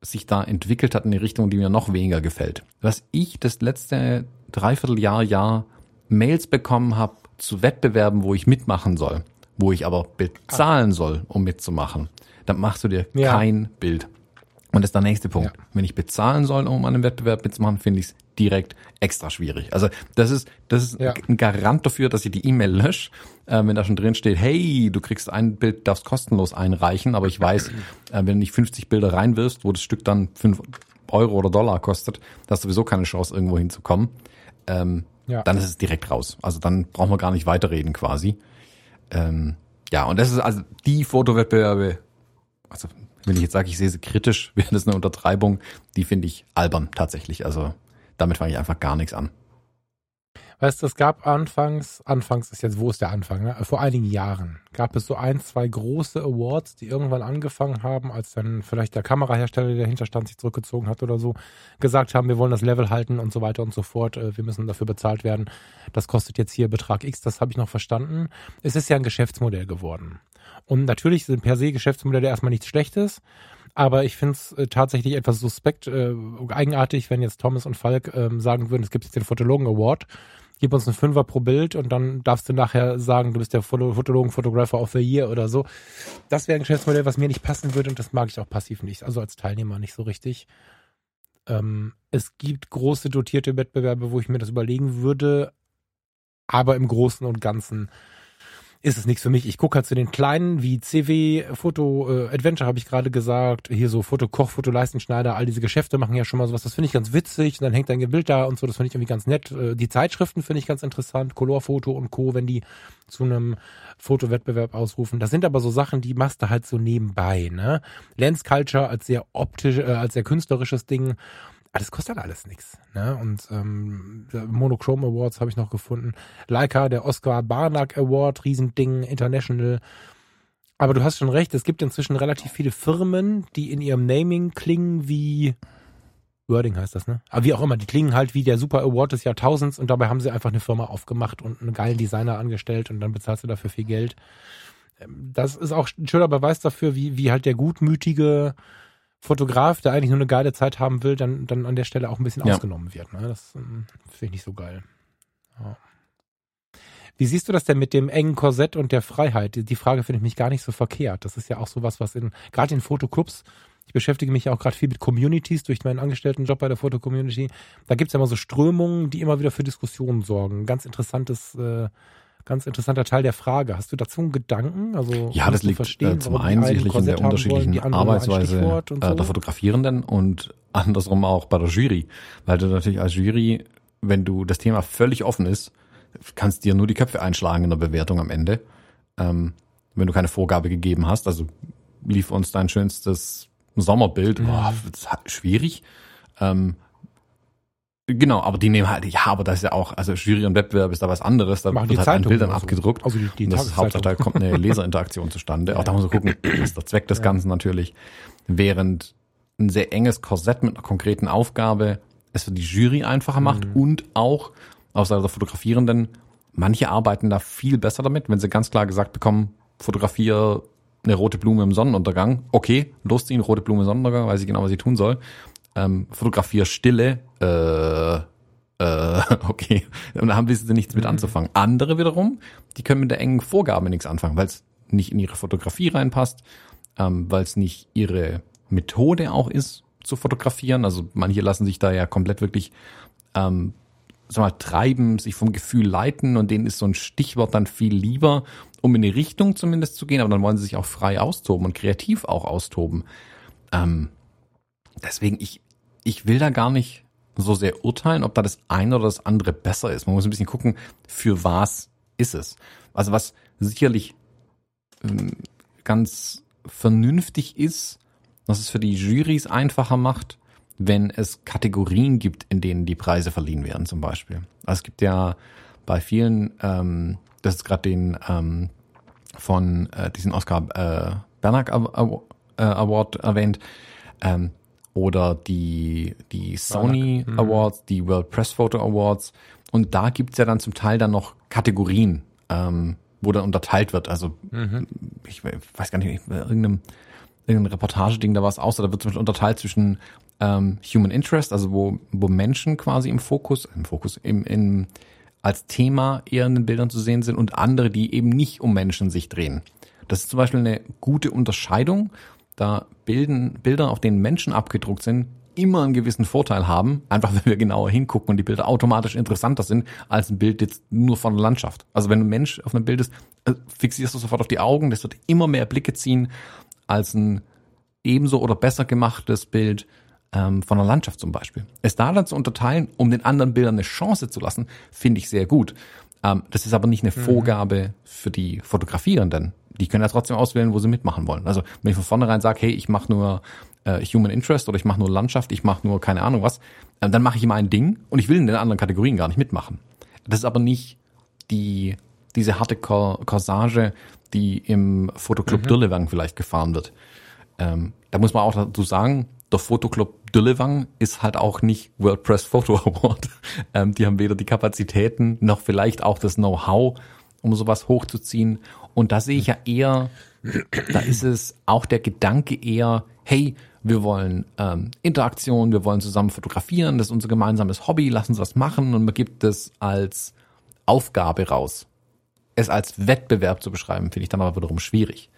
sich da entwickelt hat in die Richtung, die mir noch weniger gefällt. Was ich das letzte Dreivierteljahr, Jahr Mails bekommen habe zu Wettbewerben, wo ich mitmachen soll, wo ich aber bezahlen soll, um mitzumachen, dann machst du dir ja. kein Bild. Und das ist der nächste Punkt. Ja. Wenn ich bezahlen soll, um an einem Wettbewerb mitzumachen, finde ich es direkt extra schwierig. Also das ist, das ist ja. ein Garant dafür, dass ich die E-Mail lösche, äh, wenn da schon drin steht, hey, du kriegst ein Bild, darfst kostenlos einreichen, aber ich weiß, äh, wenn du nicht 50 Bilder reinwirfst, wo das Stück dann 5 Euro oder Dollar kostet, hast du sowieso keine Chance, irgendwo hinzukommen. Ähm, ja. Dann ist es direkt raus. Also dann brauchen wir gar nicht weiterreden quasi. Ähm, ja, und das ist also die Fotowettbewerbe, also wenn ich jetzt sage, ich sehe sie kritisch, wäre das eine Untertreibung, die finde ich albern tatsächlich. Also damit fange ich einfach gar nichts an. Weißt du, es gab anfangs, anfangs ist jetzt, wo ist der Anfang, ne? vor einigen Jahren gab es so ein, zwei große Awards, die irgendwann angefangen haben, als dann vielleicht der Kamerahersteller, der dahinter stand, sich zurückgezogen hat oder so, gesagt haben, wir wollen das Level halten und so weiter und so fort, äh, wir müssen dafür bezahlt werden. Das kostet jetzt hier Betrag X, das habe ich noch verstanden. Es ist ja ein Geschäftsmodell geworden. Und natürlich sind per se Geschäftsmodelle erstmal nichts Schlechtes. Aber ich finde es äh, tatsächlich etwas suspekt, äh, eigenartig, wenn jetzt Thomas und Falk ähm, sagen würden, es gibt jetzt den Fotologen Award, gib uns einen Fünfer pro Bild und dann darfst du nachher sagen, du bist der Fotologen Photographer of the Year oder so. Das wäre ein Geschäftsmodell, was mir nicht passen würde und das mag ich auch passiv nicht, also als Teilnehmer nicht so richtig. Ähm, es gibt große dotierte Wettbewerbe, wo ich mir das überlegen würde, aber im Großen und Ganzen ist es nichts für mich. Ich gucke halt zu den kleinen wie CW, Foto äh, Adventure habe ich gerade gesagt, hier so Foto Koch, Foto Leistenschneider, all diese Geschäfte machen ja schon mal sowas. Das finde ich ganz witzig. Und dann hängt ein Bild da und so. Das finde ich irgendwie ganz nett. Äh, die Zeitschriften finde ich ganz interessant, Colorfoto und Co. Wenn die zu einem Fotowettbewerb ausrufen. Das sind aber so Sachen, die machst du halt so nebenbei. Ne? Lens Culture als sehr optisch, äh, als sehr künstlerisches Ding aber das kostet alles nichts. Ne? Und ähm, Monochrome Awards habe ich noch gefunden. Leica, der Oscar Barnack Award, Riesending, International. Aber du hast schon recht, es gibt inzwischen relativ viele Firmen, die in ihrem Naming klingen wie Wording heißt das, ne? Aber wie auch immer, die klingen halt wie der Super Award des Jahrtausends und dabei haben sie einfach eine Firma aufgemacht und einen geilen Designer angestellt und dann bezahlst du dafür viel Geld. Ähm, das ist auch ein schöner Beweis dafür, wie, wie halt der gutmütige Fotograf, der eigentlich nur eine geile Zeit haben will, dann, dann an der Stelle auch ein bisschen ja. ausgenommen wird. Ne? Das ähm, finde ich nicht so geil. Ja. Wie siehst du das denn mit dem engen Korsett und der Freiheit? Die, Frage finde ich mich gar nicht so verkehrt. Das ist ja auch sowas, was in, gerade in Fotoclubs, ich beschäftige mich ja auch gerade viel mit Communities durch meinen Angestelltenjob bei der Foto-Community. Da gibt's ja immer so Strömungen, die immer wieder für Diskussionen sorgen. Ganz interessantes, äh, ganz interessanter Teil der Frage. Hast du dazu einen Gedanken? Also ja, das liegt verstehen, äh, zum einen einen sicherlich in der unterschiedlichen wollen, ein Arbeitsweise äh, so? der Fotografierenden und andersrum auch bei der Jury. Weil du natürlich als Jury, wenn du das Thema völlig offen ist, kannst dir nur die Köpfe einschlagen in der Bewertung am Ende. Ähm, wenn du keine Vorgabe gegeben hast, also lief uns dein schönstes Sommerbild, Mhm. boah, schwierig. Ähm, genau, aber die nehmen halt, ja, aber das ist ja auch, also Jury und Wettbewerb ist da was anderes, da Machen wird halt an Bildern so. abgedruckt. Also die, die Und das da kommt eine Leserinteraktion zustande. Auch da muss man gucken, was ist der Zweck des Ja. Ganzen natürlich. Während ein sehr enges Korsett mit einer konkreten Aufgabe es für die Jury einfacher macht Mhm. und auch aus Seite der Fotografierenden, manche arbeiten da viel besser damit, wenn sie ganz klar gesagt bekommen, fotografiere eine rote Blume im Sonnenuntergang. Okay, losziehen, rote Blume im Sonnenuntergang, weiß ich genau, was ich tun soll. Ähm, fotografiere Stille, äh, äh, okay. Und da haben wissen sie nichts mit anzufangen. Andere wiederum, die können mit der engen Vorgabe nichts anfangen, weil es nicht in ihre Fotografie reinpasst, ähm, weil es nicht ihre Methode auch ist, zu fotografieren. Also manche lassen sich da ja komplett wirklich ähm, sag mal, treiben, sich vom Gefühl leiten und denen ist so ein Stichwort dann viel lieber, um in eine Richtung zumindest zu gehen, aber dann wollen sie sich auch frei austoben und kreativ auch austoben. Ähm, deswegen, ich, ich will da gar nicht so sehr urteilen, ob da das eine oder das andere besser ist. Man muss ein bisschen gucken, für was ist es. Also was sicherlich ähm, ganz vernünftig ist, was es für die Jurys einfacher macht, wenn es Kategorien gibt, in denen die Preise verliehen werden, zum Beispiel. Also es gibt ja bei vielen, ähm, das ist gerade den ähm, von äh, diesen Oscar äh, Bernack äh, Award erwähnt, ähm, oder die, die Sony Mhm. Awards, die World Press Photo Awards. Und da gibt's ja dann zum Teil dann noch Kategorien, ähm, wo dann unterteilt wird. Also Mhm. ich weiß gar nicht, irgendeinem, irgendein Reportageding, da war es aus, da wird zum Beispiel unterteilt zwischen ähm, Human Interest, also wo, wo Menschen quasi im Fokus, im Fokus, im, im, als Thema eher in den Bildern zu sehen sind und andere, die eben nicht um Menschen sich drehen. Das ist zum Beispiel eine gute Unterscheidung, da bilden Bilder, auf denen Menschen abgedruckt sind, immer einen gewissen Vorteil haben, einfach wenn wir genauer hingucken und die Bilder automatisch interessanter sind als ein Bild jetzt nur von der Landschaft. Also wenn ein Mensch auf einem Bild ist, äh, fixierst du sofort auf die Augen, das wird immer mehr Blicke ziehen als ein ebenso oder besser gemachtes Bild ähm, von der Landschaft zum Beispiel. Es da dann zu unterteilen, um den anderen Bildern eine Chance zu lassen, finde ich sehr gut. Ähm, das ist aber nicht eine Vorgabe für die Fotografierenden. Die können ja trotzdem auswählen, wo sie mitmachen wollen. Also wenn ich von vornherein sage, hey, ich mache nur äh, Human Interest oder ich mache nur Landschaft, ich mache nur keine Ahnung was, ähm, dann mache ich immer ein Ding und ich will in den anderen Kategorien gar nicht mitmachen. Das ist aber nicht die diese harte Cor Corsage, die im Fotoclub Mhm. Dürlewang vielleicht gefahren wird. Ähm, da muss man auch dazu sagen, der Fotoclub Dürlewang ist halt auch nicht World Press Photo Award. Ähm, die haben weder die Kapazitäten noch vielleicht auch das Know-how, um sowas hochzuziehen. Und da sehe ich ja eher, da ist es auch der Gedanke eher, hey, wir wollen ähm, Interaktion, wir wollen zusammen fotografieren, das ist unser gemeinsames Hobby, lass uns was machen und man gibt es als Aufgabe raus. Es als Wettbewerb zu beschreiben, finde ich dann aber wiederum schwierig.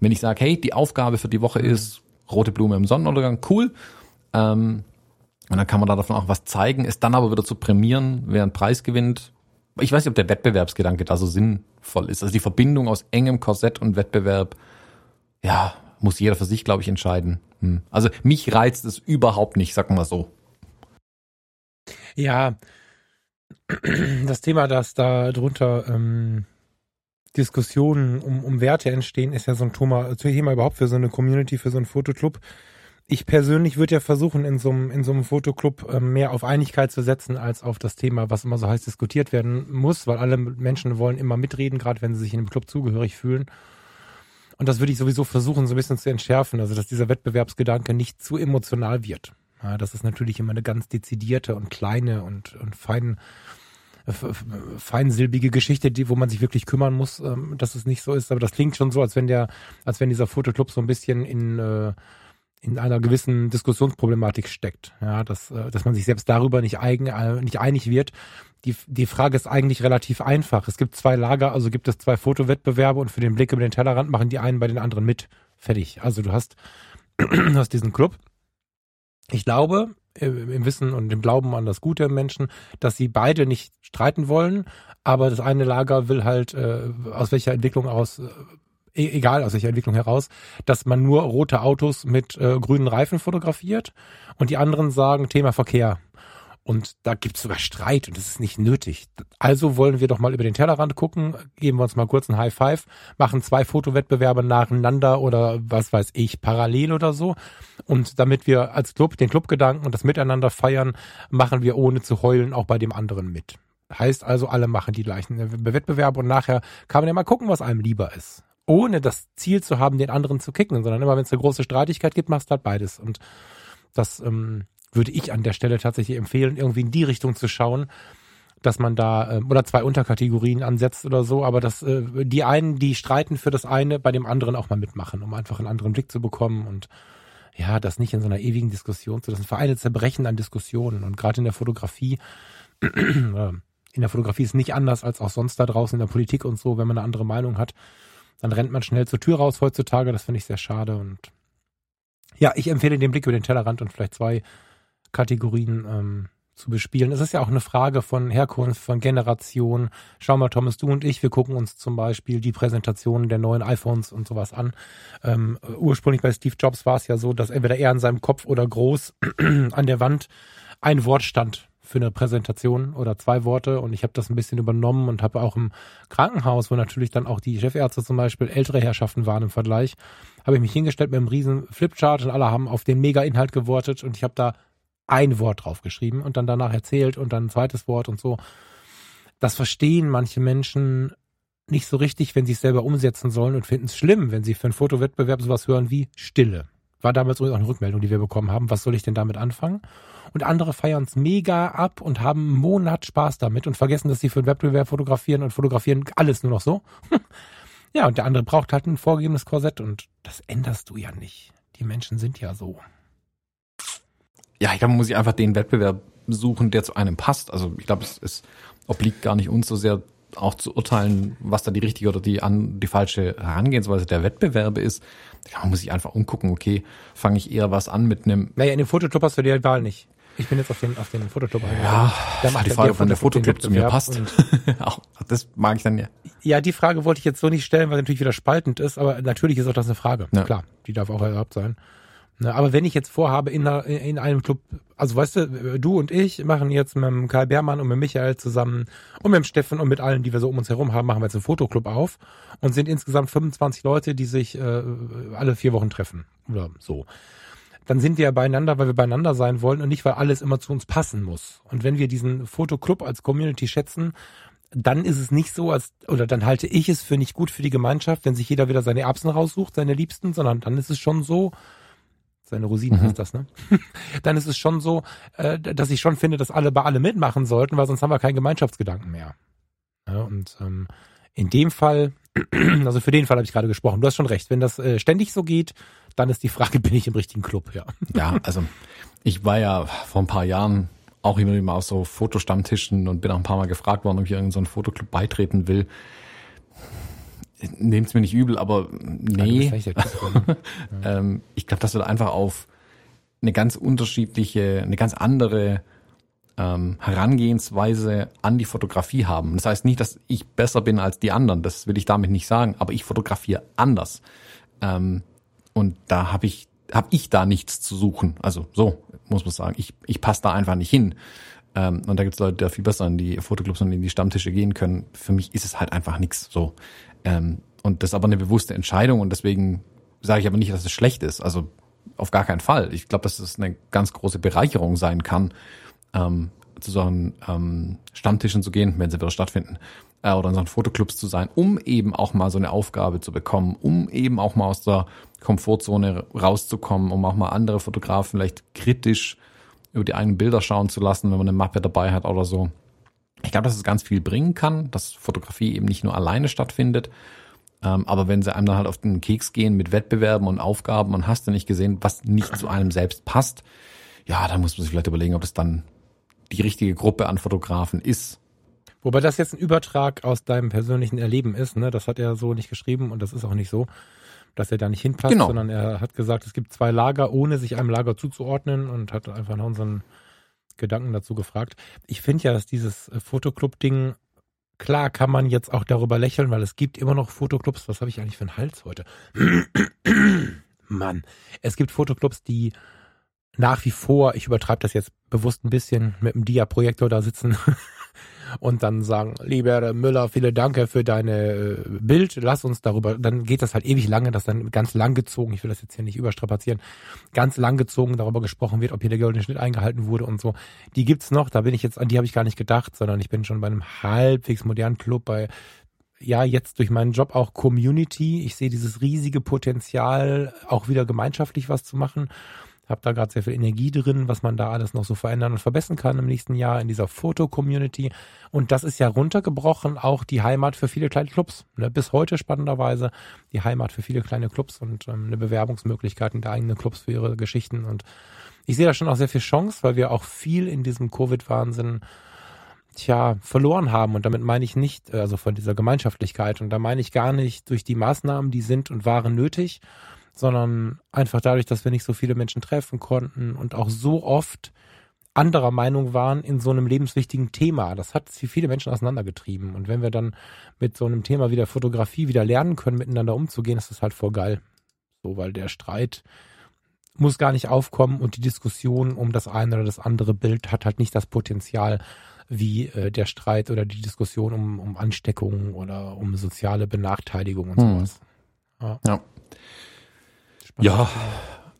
Wenn ich sage, hey, die Aufgabe für die Woche ist rote Blume im Sonnenuntergang, cool. Ähm, und dann kann man da davon auch was zeigen, es dann aber wieder zu prämieren, wer einen Preis gewinnt. Ich weiß nicht, ob der Wettbewerbsgedanke da so sinnvoll ist. Also die Verbindung aus engem Korsett und Wettbewerb, ja, muss jeder für sich, glaube ich, entscheiden. Hm. Also mich reizt es überhaupt nicht, sagen wir so. Ja, das Thema, dass da drunter ähm, Diskussionen um, um Werte entstehen, ist ja so ein Thema, Thema überhaupt für so eine Community, für so einen Fotoclub. Ich persönlich würde ja versuchen, in so einem, in so einem Fotoclub ähm, mehr auf Einigkeit zu setzen, als auf das Thema, was immer so heiß diskutiert werden muss, weil alle Menschen wollen immer mitreden, gerade wenn sie sich in dem Club zugehörig fühlen. Und das würde ich sowieso versuchen, so ein bisschen zu entschärfen, also dass dieser Wettbewerbsgedanke nicht zu emotional wird. Ja, das ist natürlich immer eine ganz dezidierte und kleine und, und fein, f- feinsilbige Geschichte, die, wo man sich wirklich kümmern muss, ähm, dass es nicht so ist. Aber das klingt schon so, als wenn der, als wenn dieser Fotoclub so ein bisschen in, äh, in einer gewissen Diskussionsproblematik steckt. Ja, dass, äh, dass man sich selbst darüber nicht, eigen, äh, nicht einig wird. Die, die Frage ist eigentlich relativ einfach. Es gibt zwei Lager, also gibt es zwei Fotowettbewerbe und für den Blick über den Tellerrand machen die einen bei den anderen mit. Fertig. Also du hast, du hast diesen Club. Ich glaube, äh, im Wissen und im Glauben an das Gute im Menschen, dass sie beide nicht streiten wollen, aber das eine Lager will halt äh, aus welcher Entwicklung aus äh, egal aus welcher Entwicklung heraus, dass man nur rote Autos mit äh, grünen Reifen fotografiert und die anderen sagen Thema Verkehr. Und da gibt es sogar Streit und das ist nicht nötig. Also wollen wir doch mal über den Tellerrand gucken, geben wir uns mal kurz ein High Five, machen zwei Fotowettbewerbe nacheinander oder was weiß ich, parallel oder so. Und damit wir als Club den Clubgedanken und das Miteinander feiern, machen wir ohne zu heulen auch bei dem anderen mit. Heißt also, alle machen die gleichen Wettbewerbe und nachher kann man ja mal gucken, was einem lieber ist ohne das Ziel zu haben, den anderen zu kicken, sondern immer, wenn es eine große Streitigkeit gibt, machst du halt beides. Und das ähm, würde ich an der Stelle tatsächlich empfehlen, irgendwie in die Richtung zu schauen, dass man da ähm, oder zwei Unterkategorien ansetzt oder so, aber dass äh, die einen, die streiten für das eine, bei dem anderen auch mal mitmachen, um einfach einen anderen Blick zu bekommen und ja, das nicht in so einer ewigen Diskussion zu lassen. Vereine zerbrechen an Diskussionen und gerade in der Fotografie äh, in der Fotografie ist nicht anders als auch sonst da draußen in der Politik und so, wenn man eine andere Meinung hat, dann rennt man schnell zur Tür raus heutzutage. Das finde ich sehr schade. Und ja, ich empfehle den Blick über den Tellerrand und vielleicht zwei Kategorien ähm, zu bespielen. Es ist ja auch eine Frage von Herkunft, von Generation. Schau mal, Thomas, du und ich, wir gucken uns zum Beispiel die Präsentationen der neuen iPhones und sowas an. Ähm, ursprünglich bei Steve Jobs war es ja so, dass entweder er an seinem Kopf oder groß an der Wand ein Wort stand für eine Präsentation oder zwei Worte und ich habe das ein bisschen übernommen und habe auch im Krankenhaus, wo natürlich dann auch die Chefärzte zum Beispiel ältere Herrschaften waren im Vergleich, habe ich mich hingestellt mit einem riesen Flipchart und alle haben auf den Mega-Inhalt gewortet und ich habe da ein Wort draufgeschrieben und dann danach erzählt und dann ein zweites Wort und so. Das verstehen manche Menschen nicht so richtig, wenn sie es selber umsetzen sollen und finden es schlimm, wenn sie für einen Fotowettbewerb sowas hören wie Stille. War damals auch eine Rückmeldung, die wir bekommen haben. Was soll ich denn damit anfangen? Und andere feiern es mega ab und haben einen Monat Spaß damit und vergessen, dass sie für einen Wettbewerb fotografieren und fotografieren alles nur noch so. ja, und der andere braucht halt ein vorgegebenes Korsett und das änderst du ja nicht. Die Menschen sind ja so. Ja, ich glaube, man muss sich einfach den Wettbewerb suchen, der zu einem passt. Also ich glaube, es, es obliegt gar nicht uns so sehr auch zu urteilen, was da die richtige oder die, an, die falsche Herangehensweise der Wettbewerbe ist. Man muss sich einfach umgucken, okay, fange ich eher was an mit einem. Naja, in dem Fotoclub hast du die Wahl nicht. Ich bin jetzt auf den, auf den Fotoclub Ja, da macht die Frage, wann der Fotoclub zu mir passt. auch, das mag ich dann ja. Ja, die Frage wollte ich jetzt so nicht stellen, weil natürlich wieder spaltend ist, aber natürlich ist auch das eine Frage. Ja. Klar, die darf auch erlaubt sein. Ne, aber wenn ich jetzt vorhabe, in, einer, in einem Club, also weißt du, du und ich machen jetzt mit dem Karl Beermann und mit Michael zusammen und mit dem Steffen und mit allen, die wir so um uns herum haben, machen wir jetzt einen Fotoclub auf und sind insgesamt 25 Leute, die sich äh, alle vier Wochen treffen oder so. Dann sind wir beieinander, weil wir beieinander sein wollen und nicht, weil alles immer zu uns passen muss. Und wenn wir diesen Fotoclub als Community schätzen, dann ist es nicht so, als, oder dann halte ich es für nicht gut für die Gemeinschaft, wenn sich jeder wieder seine Erbsen raussucht, seine Liebsten, sondern dann ist es schon so, seine Rosinen mhm. ist das, ne? dann ist es schon so, äh, dass ich schon finde, dass alle bei alle mitmachen sollten, weil sonst haben wir keinen Gemeinschaftsgedanken mehr. Ja, und ähm, in dem Fall, also für den Fall habe ich gerade gesprochen, du hast schon recht, wenn das äh, ständig so geht, dann ist die Frage, bin ich im richtigen Club, ja. Ja, also ich war ja vor ein paar Jahren auch immer wieder auf so Fotostammtischen und bin auch ein paar Mal gefragt worden, ob ich irgendeinen so Fotoclub beitreten will nehmt's mir nicht übel, aber nee. Ähm, ich glaube, dass wir da einfach auf eine ganz unterschiedliche, eine ganz andere ähm, Herangehensweise an die Fotografie haben. Das heißt nicht, dass ich besser bin als die anderen, das will ich damit nicht sagen, aber ich fotografiere anders. Ähm, und da habe ich, hab ich da nichts zu suchen. Also so muss man sagen. Ich, ich passe da einfach nicht hin. Ähm, und da gibt's Leute, die da viel besser in die Fotoclubs und in die Stammtische gehen können. Für mich ist es halt einfach nichts so. Ähm, und das ist aber eine bewusste Entscheidung und deswegen sage ich aber nicht, dass es schlecht ist. Also auf gar keinen Fall. Ich glaube, dass es eine ganz große Bereicherung sein kann, ähm, zu solchen ähm, Stammtischen zu gehen, wenn sie wieder stattfinden, äh, oder in solchen Fotoclubs zu sein, um eben auch mal so eine Aufgabe zu bekommen, um eben auch mal aus der Komfortzone rauszukommen, um auch mal andere Fotografen vielleicht kritisch über die eigenen Bilder schauen zu lassen, wenn man eine Mappe dabei hat oder so. Ich glaube, dass es ganz viel bringen kann, dass Fotografie eben nicht nur alleine stattfindet, Ähm, aber wenn sie einem dann halt auf den Keks gehen mit Wettbewerben und Aufgaben und hast du nicht gesehen, was nicht zu einem selbst passt, ja, dann muss man sich vielleicht überlegen, ob das dann die richtige Gruppe an Fotografen ist. Wobei das jetzt ein Übertrag aus deinem persönlichen Erleben ist, ne? Das hat er so nicht geschrieben und das ist auch nicht so, dass er da nicht hinpasst, Genau. sondern er hat gesagt, es gibt zwei Lager, ohne sich einem Lager zuzuordnen und hat einfach nach unseren Gedanken dazu gefragt. Ich finde ja, dass dieses äh, Fotoclub-Ding, klar kann man jetzt auch darüber lächeln, weil es gibt immer noch Fotoclubs. Was habe ich eigentlich für einen Hals heute? Mann, es gibt Fotoclubs, die nach wie vor, ich übertreibe das jetzt bewusst ein bisschen, mit dem Dia-Projektor da sitzen und dann sagen, lieber Müller, vielen Dank für deine äh, Bild, lass uns darüber, dann geht das halt ewig lange, dass dann ganz lang gezogen, ich will das jetzt hier nicht überstrapazieren, ganz lang gezogen darüber gesprochen wird, ob hier der goldene Schnitt eingehalten wurde und so. Die gibt's noch, da bin ich jetzt, an die habe ich gar nicht gedacht, sondern ich bin schon bei einem halbwegs modernen Club, bei ja, jetzt durch meinen Job auch Community. Ich sehe dieses riesige Potenzial, auch wieder gemeinschaftlich was zu machen. Hab da gerade sehr viel Energie drin, was man da alles noch so verändern und verbessern kann im nächsten Jahr in dieser Foto-Community. Und das ist ja runtergebrochen auch die Heimat für viele kleine Clubs. Ne? Bis heute spannenderweise die Heimat für viele kleine Clubs und ähm, eine Bewerbungsmöglichkeit in der eigenen Clubs für ihre Geschichten. Und ich sehe da schon auch sehr viel Chance, weil wir auch viel in diesem Covid-Wahnsinn tja, verloren haben. Und damit meine ich nicht, also von dieser Gemeinschaftlichkeit. Und da meine ich gar nicht durch die Maßnahmen, die sind und waren nötig, sondern einfach dadurch, dass wir nicht so viele Menschen treffen konnten und auch so oft anderer Meinung waren in so einem lebenswichtigen Thema. Das hat viele Menschen auseinandergetrieben. Und wenn wir dann mit so einem Thema wie der Fotografie wieder lernen können, miteinander umzugehen, ist das halt voll geil. So, weil der Streit muss gar nicht aufkommen und die Diskussion um das eine oder das andere Bild hat halt nicht das Potenzial, wie äh, der Streit oder die Diskussion um, um Ansteckungen oder um soziale Benachteiligung und Hm. sowas. Ja. Spannend. Ja,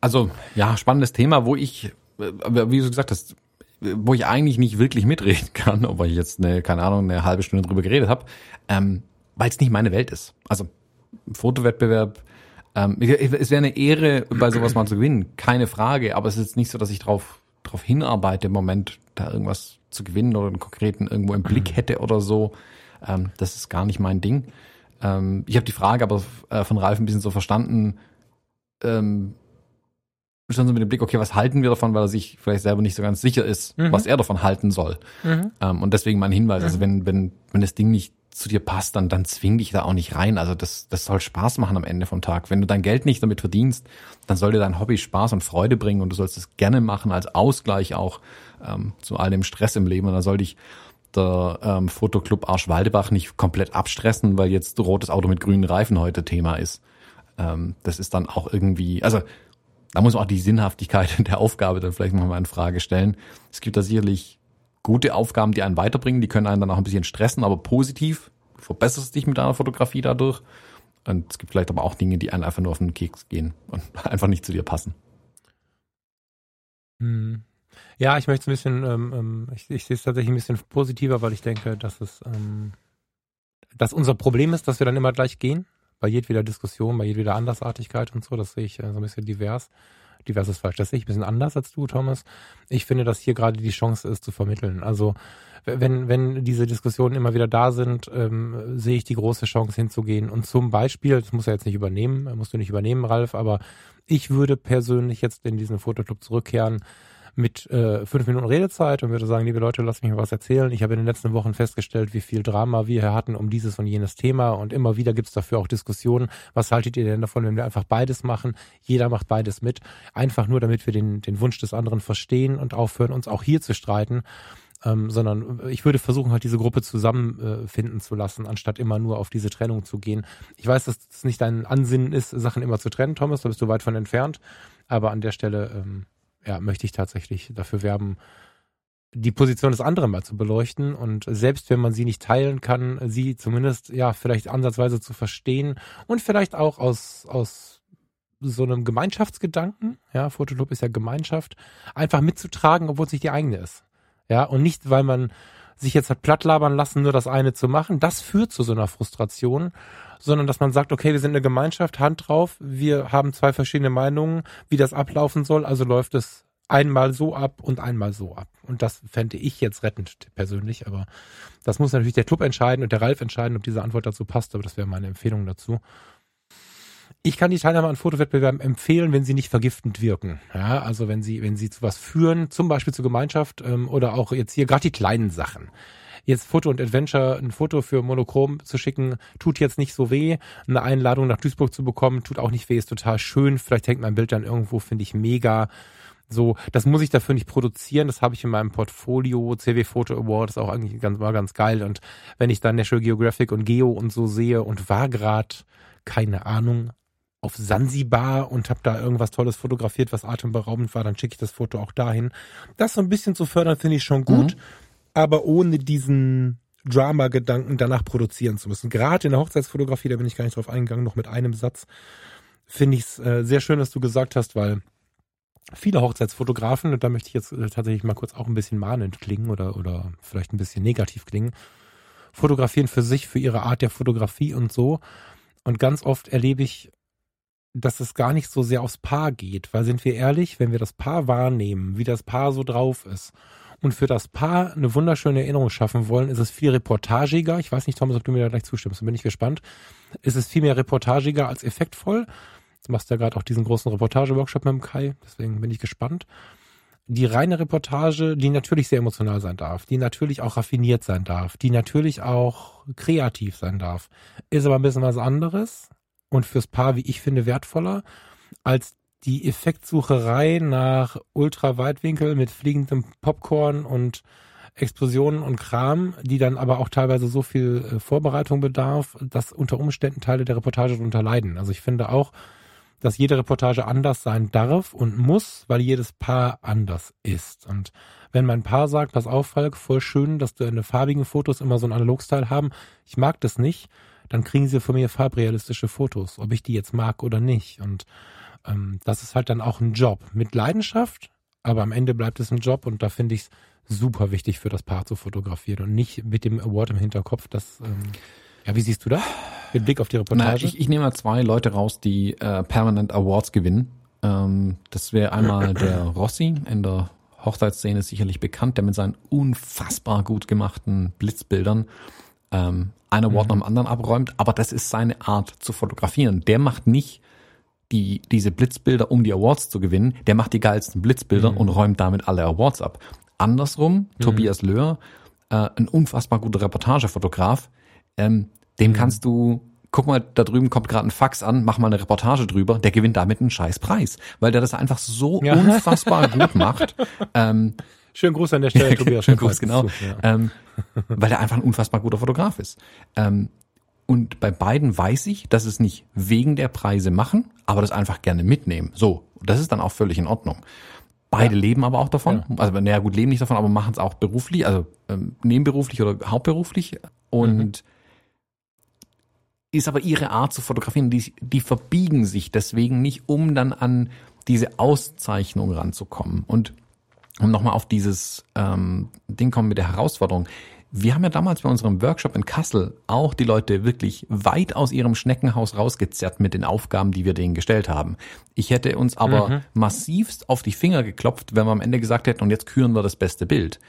also ja, spannendes Thema, wo ich, äh, wie du gesagt hast, wo ich eigentlich nicht wirklich mitreden kann, obwohl ich jetzt eine, keine Ahnung, eine halbe Stunde drüber geredet habe, ähm, weil es nicht meine Welt ist. Also Fotowettbewerb, ähm, es wäre eine Ehre, bei sowas mal zu gewinnen, keine Frage, aber es ist jetzt nicht so, dass ich drauf, drauf hinarbeite im Moment, da irgendwas zu gewinnen oder einen konkreten irgendwo im Blick hätte oder so. Ähm, das ist gar nicht mein Ding. Ähm, ich habe die Frage aber äh, von Ralf ein bisschen so verstanden, ähm, schon so mit dem Blick, okay, was halten wir davon, weil er sich vielleicht selber nicht so ganz sicher ist, Mhm. was er davon halten soll. Mhm. Ähm, und deswegen mein Hinweis, also wenn, wenn, wenn das Ding nicht zu dir passt, dann, dann zwing dich da auch nicht rein. Also das, das soll Spaß machen am Ende vom Tag. Wenn du dein Geld nicht damit verdienst, dann soll dir dein Hobby Spaß und Freude bringen und du sollst es gerne machen als Ausgleich auch ähm, zu all dem Stress im Leben. Und dann soll dich der ähm, Fotoclub Arsch Waldebach nicht komplett abstressen, weil jetzt rotes Auto mit grünen Reifen heute Thema ist. Ähm, das ist dann auch irgendwie, also da muss man auch die Sinnhaftigkeit der Aufgabe dann vielleicht nochmal in Frage stellen. Es gibt da sicherlich gute Aufgaben, die einen weiterbringen, die können einen dann auch ein bisschen stressen, aber positiv. Verbesserst dich mit deiner Fotografie dadurch. Und es gibt vielleicht aber auch Dinge, die einen einfach nur auf den Keks gehen und einfach nicht zu dir passen. Hm. Ja, ich möchte es ein bisschen, ähm, ähm, ich, ich sehe es tatsächlich ein bisschen positiver, weil ich denke, dass es, ähm, dass unser Problem ist, dass wir dann immer gleich gehen. Bei jedweder Diskussion, bei jedweder Andersartigkeit und so, das sehe ich äh, so ein bisschen divers. Divers ist falsch, das sehe ich ein bisschen anders als du, Thomas. Ich finde, dass hier gerade die Chance ist, zu vermitteln. Also, wenn, wenn diese Diskussionen immer wieder da sind, ähm, sehe ich die große Chance hinzugehen. Und zum Beispiel, das muss er jetzt nicht übernehmen, musst du nicht übernehmen, Ralf, aber ich würde persönlich jetzt in diesen Fotoclub zurückkehren mit äh, fünf Minuten Redezeit und würde sagen, liebe Leute, lasst mich mal was erzählen. Ich habe in den letzten Wochen festgestellt, wie viel Drama wir hier hatten um dieses und jenes Thema und immer wieder gibt's dafür auch Diskussionen. Was haltet ihr denn davon, wenn wir einfach beides machen? Jeder macht beides mit. Einfach nur, damit wir den, den Wunsch des anderen verstehen und aufhören, uns auch hier zu streiten. Ähm, sondern ich würde versuchen, halt diese Gruppe zusammenfinden äh, zu lassen, anstatt immer nur auf diese Trennung zu gehen. Ich weiß, dass es nicht dein Ansinnen ist, Sachen immer zu trennen, Thomas, da bist du weit von entfernt. Aber an der Stelle ähm, ja, möchte ich tatsächlich dafür werben, die Position des anderen mal zu beleuchten. Und selbst wenn man sie nicht teilen kann, sie zumindest ja vielleicht ansatzweise zu verstehen und vielleicht auch aus aus so einem Gemeinschaftsgedanken, ja, Fotoclub ist ja Gemeinschaft, einfach mitzutragen, obwohl es nicht die eigene ist. Ja, und nicht, weil man sich jetzt hat plattlabern lassen, nur das eine zu machen, das führt zu so einer Frustration, sondern dass man sagt, okay, wir sind eine Gemeinschaft, Hand drauf, wir haben zwei verschiedene Meinungen, wie das ablaufen soll, also läuft es einmal so ab und einmal so ab. Und das fände ich jetzt rettend persönlich, aber das muss natürlich der Club entscheiden und der Ralf entscheiden, ob diese Antwort dazu passt, aber das wäre meine Empfehlung dazu. Ich kann die Teilnahme an Fotowettbewerben empfehlen, wenn sie nicht vergiftend wirken. Ja, also wenn sie, wenn sie zu was führen, zum Beispiel zur Gemeinschaft ähm, oder auch jetzt hier gerade die kleinen Sachen. Jetzt Foto und Adventure, ein Foto für Monochrom zu schicken, tut jetzt nicht so weh. Eine Einladung nach Duisburg zu bekommen, tut auch nicht weh, ist total schön. Vielleicht hängt mein Bild dann irgendwo, finde ich mega. So, das muss ich dafür nicht produzieren. Das habe ich in meinem Portfolio. CW Photo Award ist auch eigentlich ganz, war ganz geil. Und wenn ich dann National Geographic und Geo und so sehe und war gerade, keine Ahnung, auf Sansibar und habe da irgendwas Tolles fotografiert, was atemberaubend war, dann schicke ich das Foto auch dahin. Das so ein bisschen zu fördern, finde ich schon gut, mhm. Aber ohne diesen Drama-Gedanken danach produzieren zu müssen. Gerade in der Hochzeitsfotografie, da bin ich gar nicht drauf eingegangen, noch mit einem Satz, finde ich es äh, sehr schön, dass du gesagt hast, weil viele Hochzeitsfotografen, und da möchte ich jetzt äh, tatsächlich mal kurz auch ein bisschen mahnend klingen oder, oder vielleicht ein bisschen negativ klingen, fotografieren für sich, für ihre Art der Fotografie und so. Und ganz oft erlebe ich, dass es gar nicht so sehr aufs Paar geht, weil sind wir ehrlich, wenn wir das Paar wahrnehmen, wie das Paar so drauf ist und für das Paar eine wunderschöne Erinnerung schaffen wollen, ist es viel reportagiger. Ich weiß nicht, Thomas, ob du mir da gleich zustimmst, bin ich gespannt. Ist es viel mehr reportagiger als effektvoll? Du machst ja gerade auch diesen großen Reportage-Workshop mit dem Kai, deswegen bin ich gespannt. Die reine Reportage, die natürlich sehr emotional sein darf, die natürlich auch raffiniert sein darf, die natürlich auch kreativ sein darf, ist aber ein bisschen was anderes und fürs Paar, wie ich finde, wertvoller als die Effektsucherei nach Ultraweitwinkel mit fliegendem Popcorn und Explosionen und Kram, die dann aber auch teilweise so viel äh, Vorbereitung bedarf, dass unter Umständen Teile der Reportage darunter leiden. Also ich finde auch, dass jede Reportage anders sein darf und muss, weil jedes Paar anders ist. Und wenn mein Paar sagt, pass auf, Falk, voll schön, dass du deine farbigen Fotos immer so ein Analogstyle haben, ich mag das nicht, dann kriegen sie von mir farbrealistische Fotos, ob ich die jetzt mag oder nicht. Und ähm, das ist halt dann auch ein Job mit Leidenschaft, aber am Ende bleibt es ein Job und da finde ich es super wichtig für das Paar zu fotografieren und nicht mit dem Award im Hinterkopf, dass ähm, ja, wie siehst du das? Mit Blick auf die Reportage? Na, ich, ich nehme mal zwei Leute raus, die äh, Permanent Awards gewinnen. Ähm, das wäre einmal der Rossi in der Hochzeitsszene sicherlich bekannt, der mit seinen unfassbar gut gemachten Blitzbildern ähm, ein Award mhm. nach dem anderen abräumt, aber das ist seine Art zu fotografieren. Der macht nicht die, diese Blitzbilder, um die Awards zu gewinnen, der macht die geilsten Blitzbilder mhm. und räumt damit alle Awards ab. Andersrum, mhm. Tobias Löhr, äh, ein unfassbar guter Reportagefotograf, ähm, dem mhm. kannst du, guck mal, da drüben kommt gerade ein Fax an, mach mal eine Reportage drüber, der gewinnt damit einen scheiß Preis, weil der das einfach so ja. unfassbar gut macht. Ähm, Schönen Gruß an der Stelle, Tobias. Schönen Gruß, genau. Ja. ähm, weil er einfach ein unfassbar guter Fotograf ist. Ähm, und bei beiden weiß ich, dass es nicht wegen der Preise machen, aber das einfach gerne mitnehmen. So, das ist dann auch völlig in Ordnung. Beide ja. leben aber auch davon. Ja. Also, naja, gut, leben nicht davon, aber machen es auch beruflich, also ähm, nebenberuflich oder hauptberuflich. Und mhm. ist aber ihre Art zu fotografieren. Die, die verbiegen sich deswegen nicht, um dann an diese Auszeichnung ranzukommen. Und um nochmal auf dieses ähm, Ding kommen mit der Herausforderung. Wir haben ja damals bei unserem Workshop in Kassel auch die Leute wirklich weit aus ihrem Schneckenhaus rausgezerrt mit den Aufgaben, die wir denen gestellt haben. Ich hätte uns aber mhm. massivst auf die Finger geklopft, wenn wir am Ende gesagt hätten, und jetzt küren wir das beste Bild.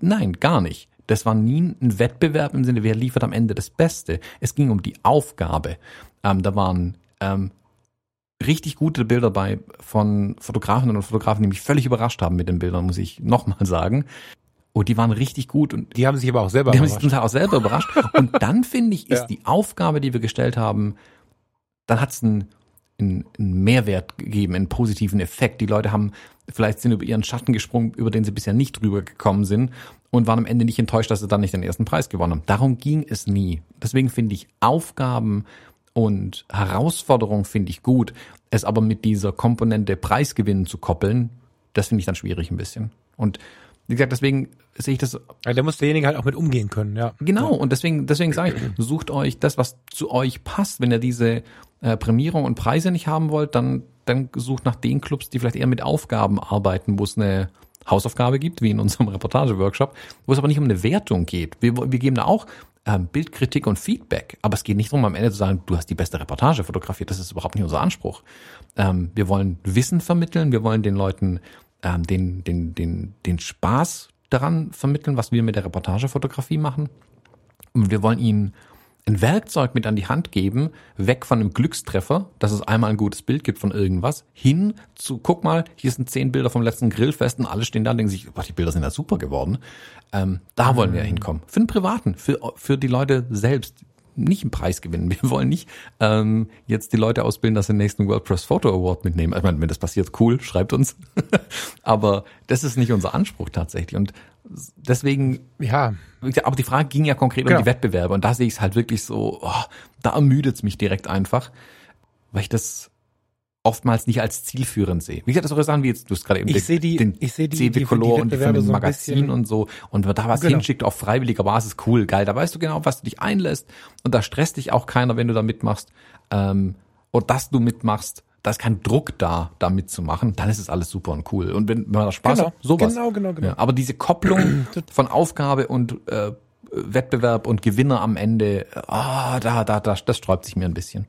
Nein, gar nicht. Das war nie ein Wettbewerb im Sinne, wer liefert am Ende das Beste. Es ging um die Aufgabe. Ähm, da waren ähm, richtig gute Bilder bei von Fotografinnen und Fotografen, die mich völlig überrascht haben mit den Bildern, muss ich nochmal sagen. Und die waren richtig gut und die haben sich aber auch selber die überrascht. haben sich zum Teil auch selber überrascht. Und dann finde ich, ist ja. die Aufgabe, die wir gestellt haben, dann hat es einen, einen, einen Mehrwert gegeben, einen positiven Effekt. Die Leute haben vielleicht sind über ihren Schatten gesprungen, über den sie bisher nicht drüber gekommen sind und waren am Ende nicht enttäuscht, dass sie dann nicht den ersten Preis gewonnen haben. Darum ging es nie. Deswegen finde ich Aufgaben und Herausforderung finde ich gut. Es aber mit dieser Komponente Preisgewinnen zu koppeln, das finde ich dann schwierig ein bisschen. Und wie gesagt, deswegen sehe ich das. Ja, da muss derjenige halt auch mit umgehen können, ja. Genau, und deswegen, deswegen sage ich, sucht euch das, was zu euch passt. Wenn ihr diese äh, Prämierung und Preise nicht haben wollt, dann, dann sucht nach den Clubs, die vielleicht eher mit Aufgaben arbeiten, wo es eine Hausaufgabe gibt, wie in unserem Reportage-Workshop, wo es aber nicht um eine Wertung geht. Wir, wir geben da auch ähm, Bildkritik und Feedback. Aber es geht nicht darum, am Ende zu sagen, du hast die beste Reportage fotografiert. Das ist überhaupt nicht unser Anspruch. Ähm, wir wollen Wissen vermitteln, wir wollen den Leuten ähm, den, den, den, den Spaß daran vermitteln, was wir mit der Reportagefotografie machen. Und wir wollen ihnen ein Werkzeug mit an die Hand geben, weg von einem Glückstreffer, dass es einmal ein gutes Bild gibt von irgendwas, hin zu, guck mal, hier sind zehn Bilder vom letzten Grillfest und alle stehen da und denken sich, boah, die Bilder sind ja super geworden. Ähm, da wollen wir hinkommen. Für den Privaten, für, für die Leute selbst, nicht einen Preis gewinnen. Wir wollen nicht ähm, jetzt die Leute ausbilden, dass sie den nächsten WordPress Photo Award mitnehmen. Ich meine, wenn das passiert, cool, schreibt uns. Aber das ist nicht unser Anspruch tatsächlich. Und deswegen, ja, aber die Frage ging ja konkret genau. um die Wettbewerbe und da sehe ich es halt wirklich so, oh, da ermüdet es mich direkt einfach, weil ich das oftmals nicht als zielführend sehe. Wie gesagt, das auch Sachen wie jetzt, du hast gerade eben ich den, die, den ich sehe die, die, die und die von dem so Magazin und so und da was genau. hinschickt auf freiwilliger Basis, cool, geil. Da weißt du genau, was du dich einlässt und da stresst dich auch keiner, wenn du da mitmachst. Ähm, und dass du mitmachst, da ist kein Druck da, da mitzumachen, dann ist es alles super und cool. Und wenn, wenn man da Spaß genau, hat, sowas. Genau, genau, genau. Ja, aber diese Kopplung von Aufgabe und äh, Wettbewerb und Gewinner am Ende, ah, da, da, da, das sträubt sich mir ein bisschen.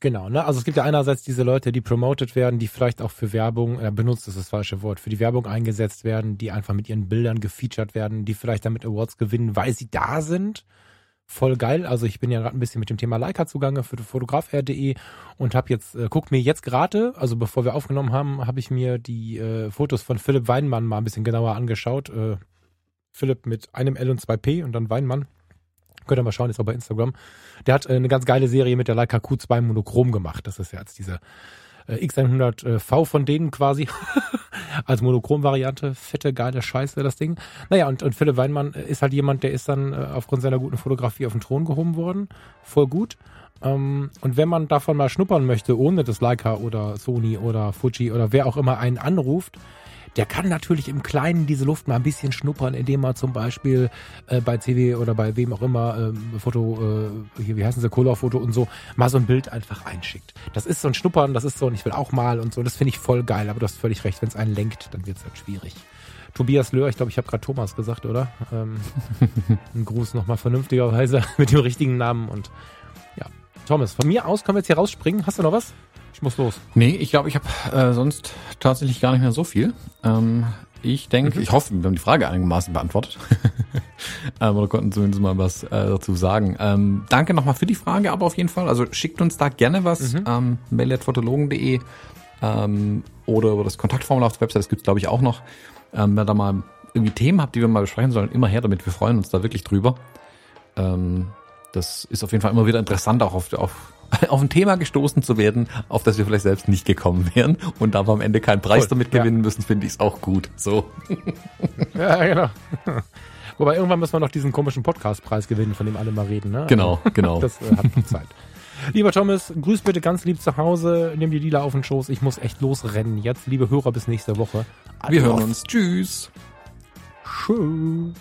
Genau, ne? Also es gibt ja einerseits diese Leute, die promoted werden, die vielleicht auch für Werbung, äh, benutzt ist das falsche Wort, für die Werbung eingesetzt werden, die einfach mit ihren Bildern gefeatured werden, die vielleicht damit Awards gewinnen, weil sie da sind voll geil. Also ich bin ja gerade ein bisschen mit dem Thema Leica zugange für fotografr.de und habe jetzt äh, guckt mir jetzt gerade, also bevor wir aufgenommen haben, habe ich mir die äh, Fotos von Philipp Weinmann mal ein bisschen genauer angeschaut. Äh, Philipp mit einem L und zwei P und dann Weinmann. Könnt ihr mal schauen, ist auch bei Instagram. Der hat äh, eine ganz geile Serie mit der Leica Q2 Monochrom gemacht. Das ist ja jetzt diese äh, X100V von denen quasi als Monochrom-Variante. Fette, geile Scheiße, das Ding. Naja, und, und Philipp Weinmann ist halt jemand, der ist dann äh, aufgrund seiner guten Fotografie auf den Thron gehoben worden. Voll gut. Ähm, und wenn man davon mal schnuppern möchte, ohne dass Leica oder Sony oder Fuji oder wer auch immer einen anruft, der kann natürlich im Kleinen diese Luft mal ein bisschen schnuppern, indem er zum Beispiel äh, bei CW oder bei wem auch immer äh, Foto, äh, hier, wie heißen sie, Color-Foto und so, mal so ein Bild einfach einschickt. Das ist so ein Schnuppern, das ist so, und ich will auch mal und so, das finde ich voll geil, aber du hast völlig recht, wenn es einen lenkt, dann wird es halt schwierig. Tobias Löhr, ich glaube, ich habe gerade Thomas gesagt, oder? Ähm, ein Gruß nochmal vernünftigerweise mit dem richtigen Namen und. Thomas, von mir aus können wir jetzt hier rausspringen. Hast du noch was? Ich muss los. Nee, ich glaube, ich habe äh, sonst tatsächlich gar nicht mehr so viel. Ähm, ich denke, mhm. ich hoffe, wir haben die Frage einigermaßen beantwortet. ähm, oder konnten zumindest mal was äh, dazu sagen. Ähm, danke nochmal für die Frage, aber auf jeden Fall. Also schickt uns da gerne was. Mhm. Ähm, mail.fotologen.de ähm, oder über das Kontaktformular auf der Website, das gibt's glaube ich auch noch. Ähm, wenn da mal irgendwie Themen habt, die wir mal besprechen sollen, immer her damit. Wir freuen uns da wirklich drüber. Ähm, das ist auf jeden Fall immer wieder interessant, auch auf, auf auf ein Thema gestoßen zu werden, auf das wir vielleicht selbst nicht gekommen wären und da wir am Ende keinen Preis cool, damit gewinnen ja. müssen, finde ich es auch gut. So. Ja, genau. Wobei irgendwann müssen wir noch diesen komischen Podcastpreis gewinnen, von dem alle mal reden. Ne? Genau, genau. Das äh, hat noch Zeit. Lieber Thomas, grüß bitte ganz lieb zu Hause, nimm die Lila auf den Schoß. Ich muss echt losrennen. Jetzt, liebe Hörer, bis nächste Woche. Wir hören uns. Tschüss. Tschüss.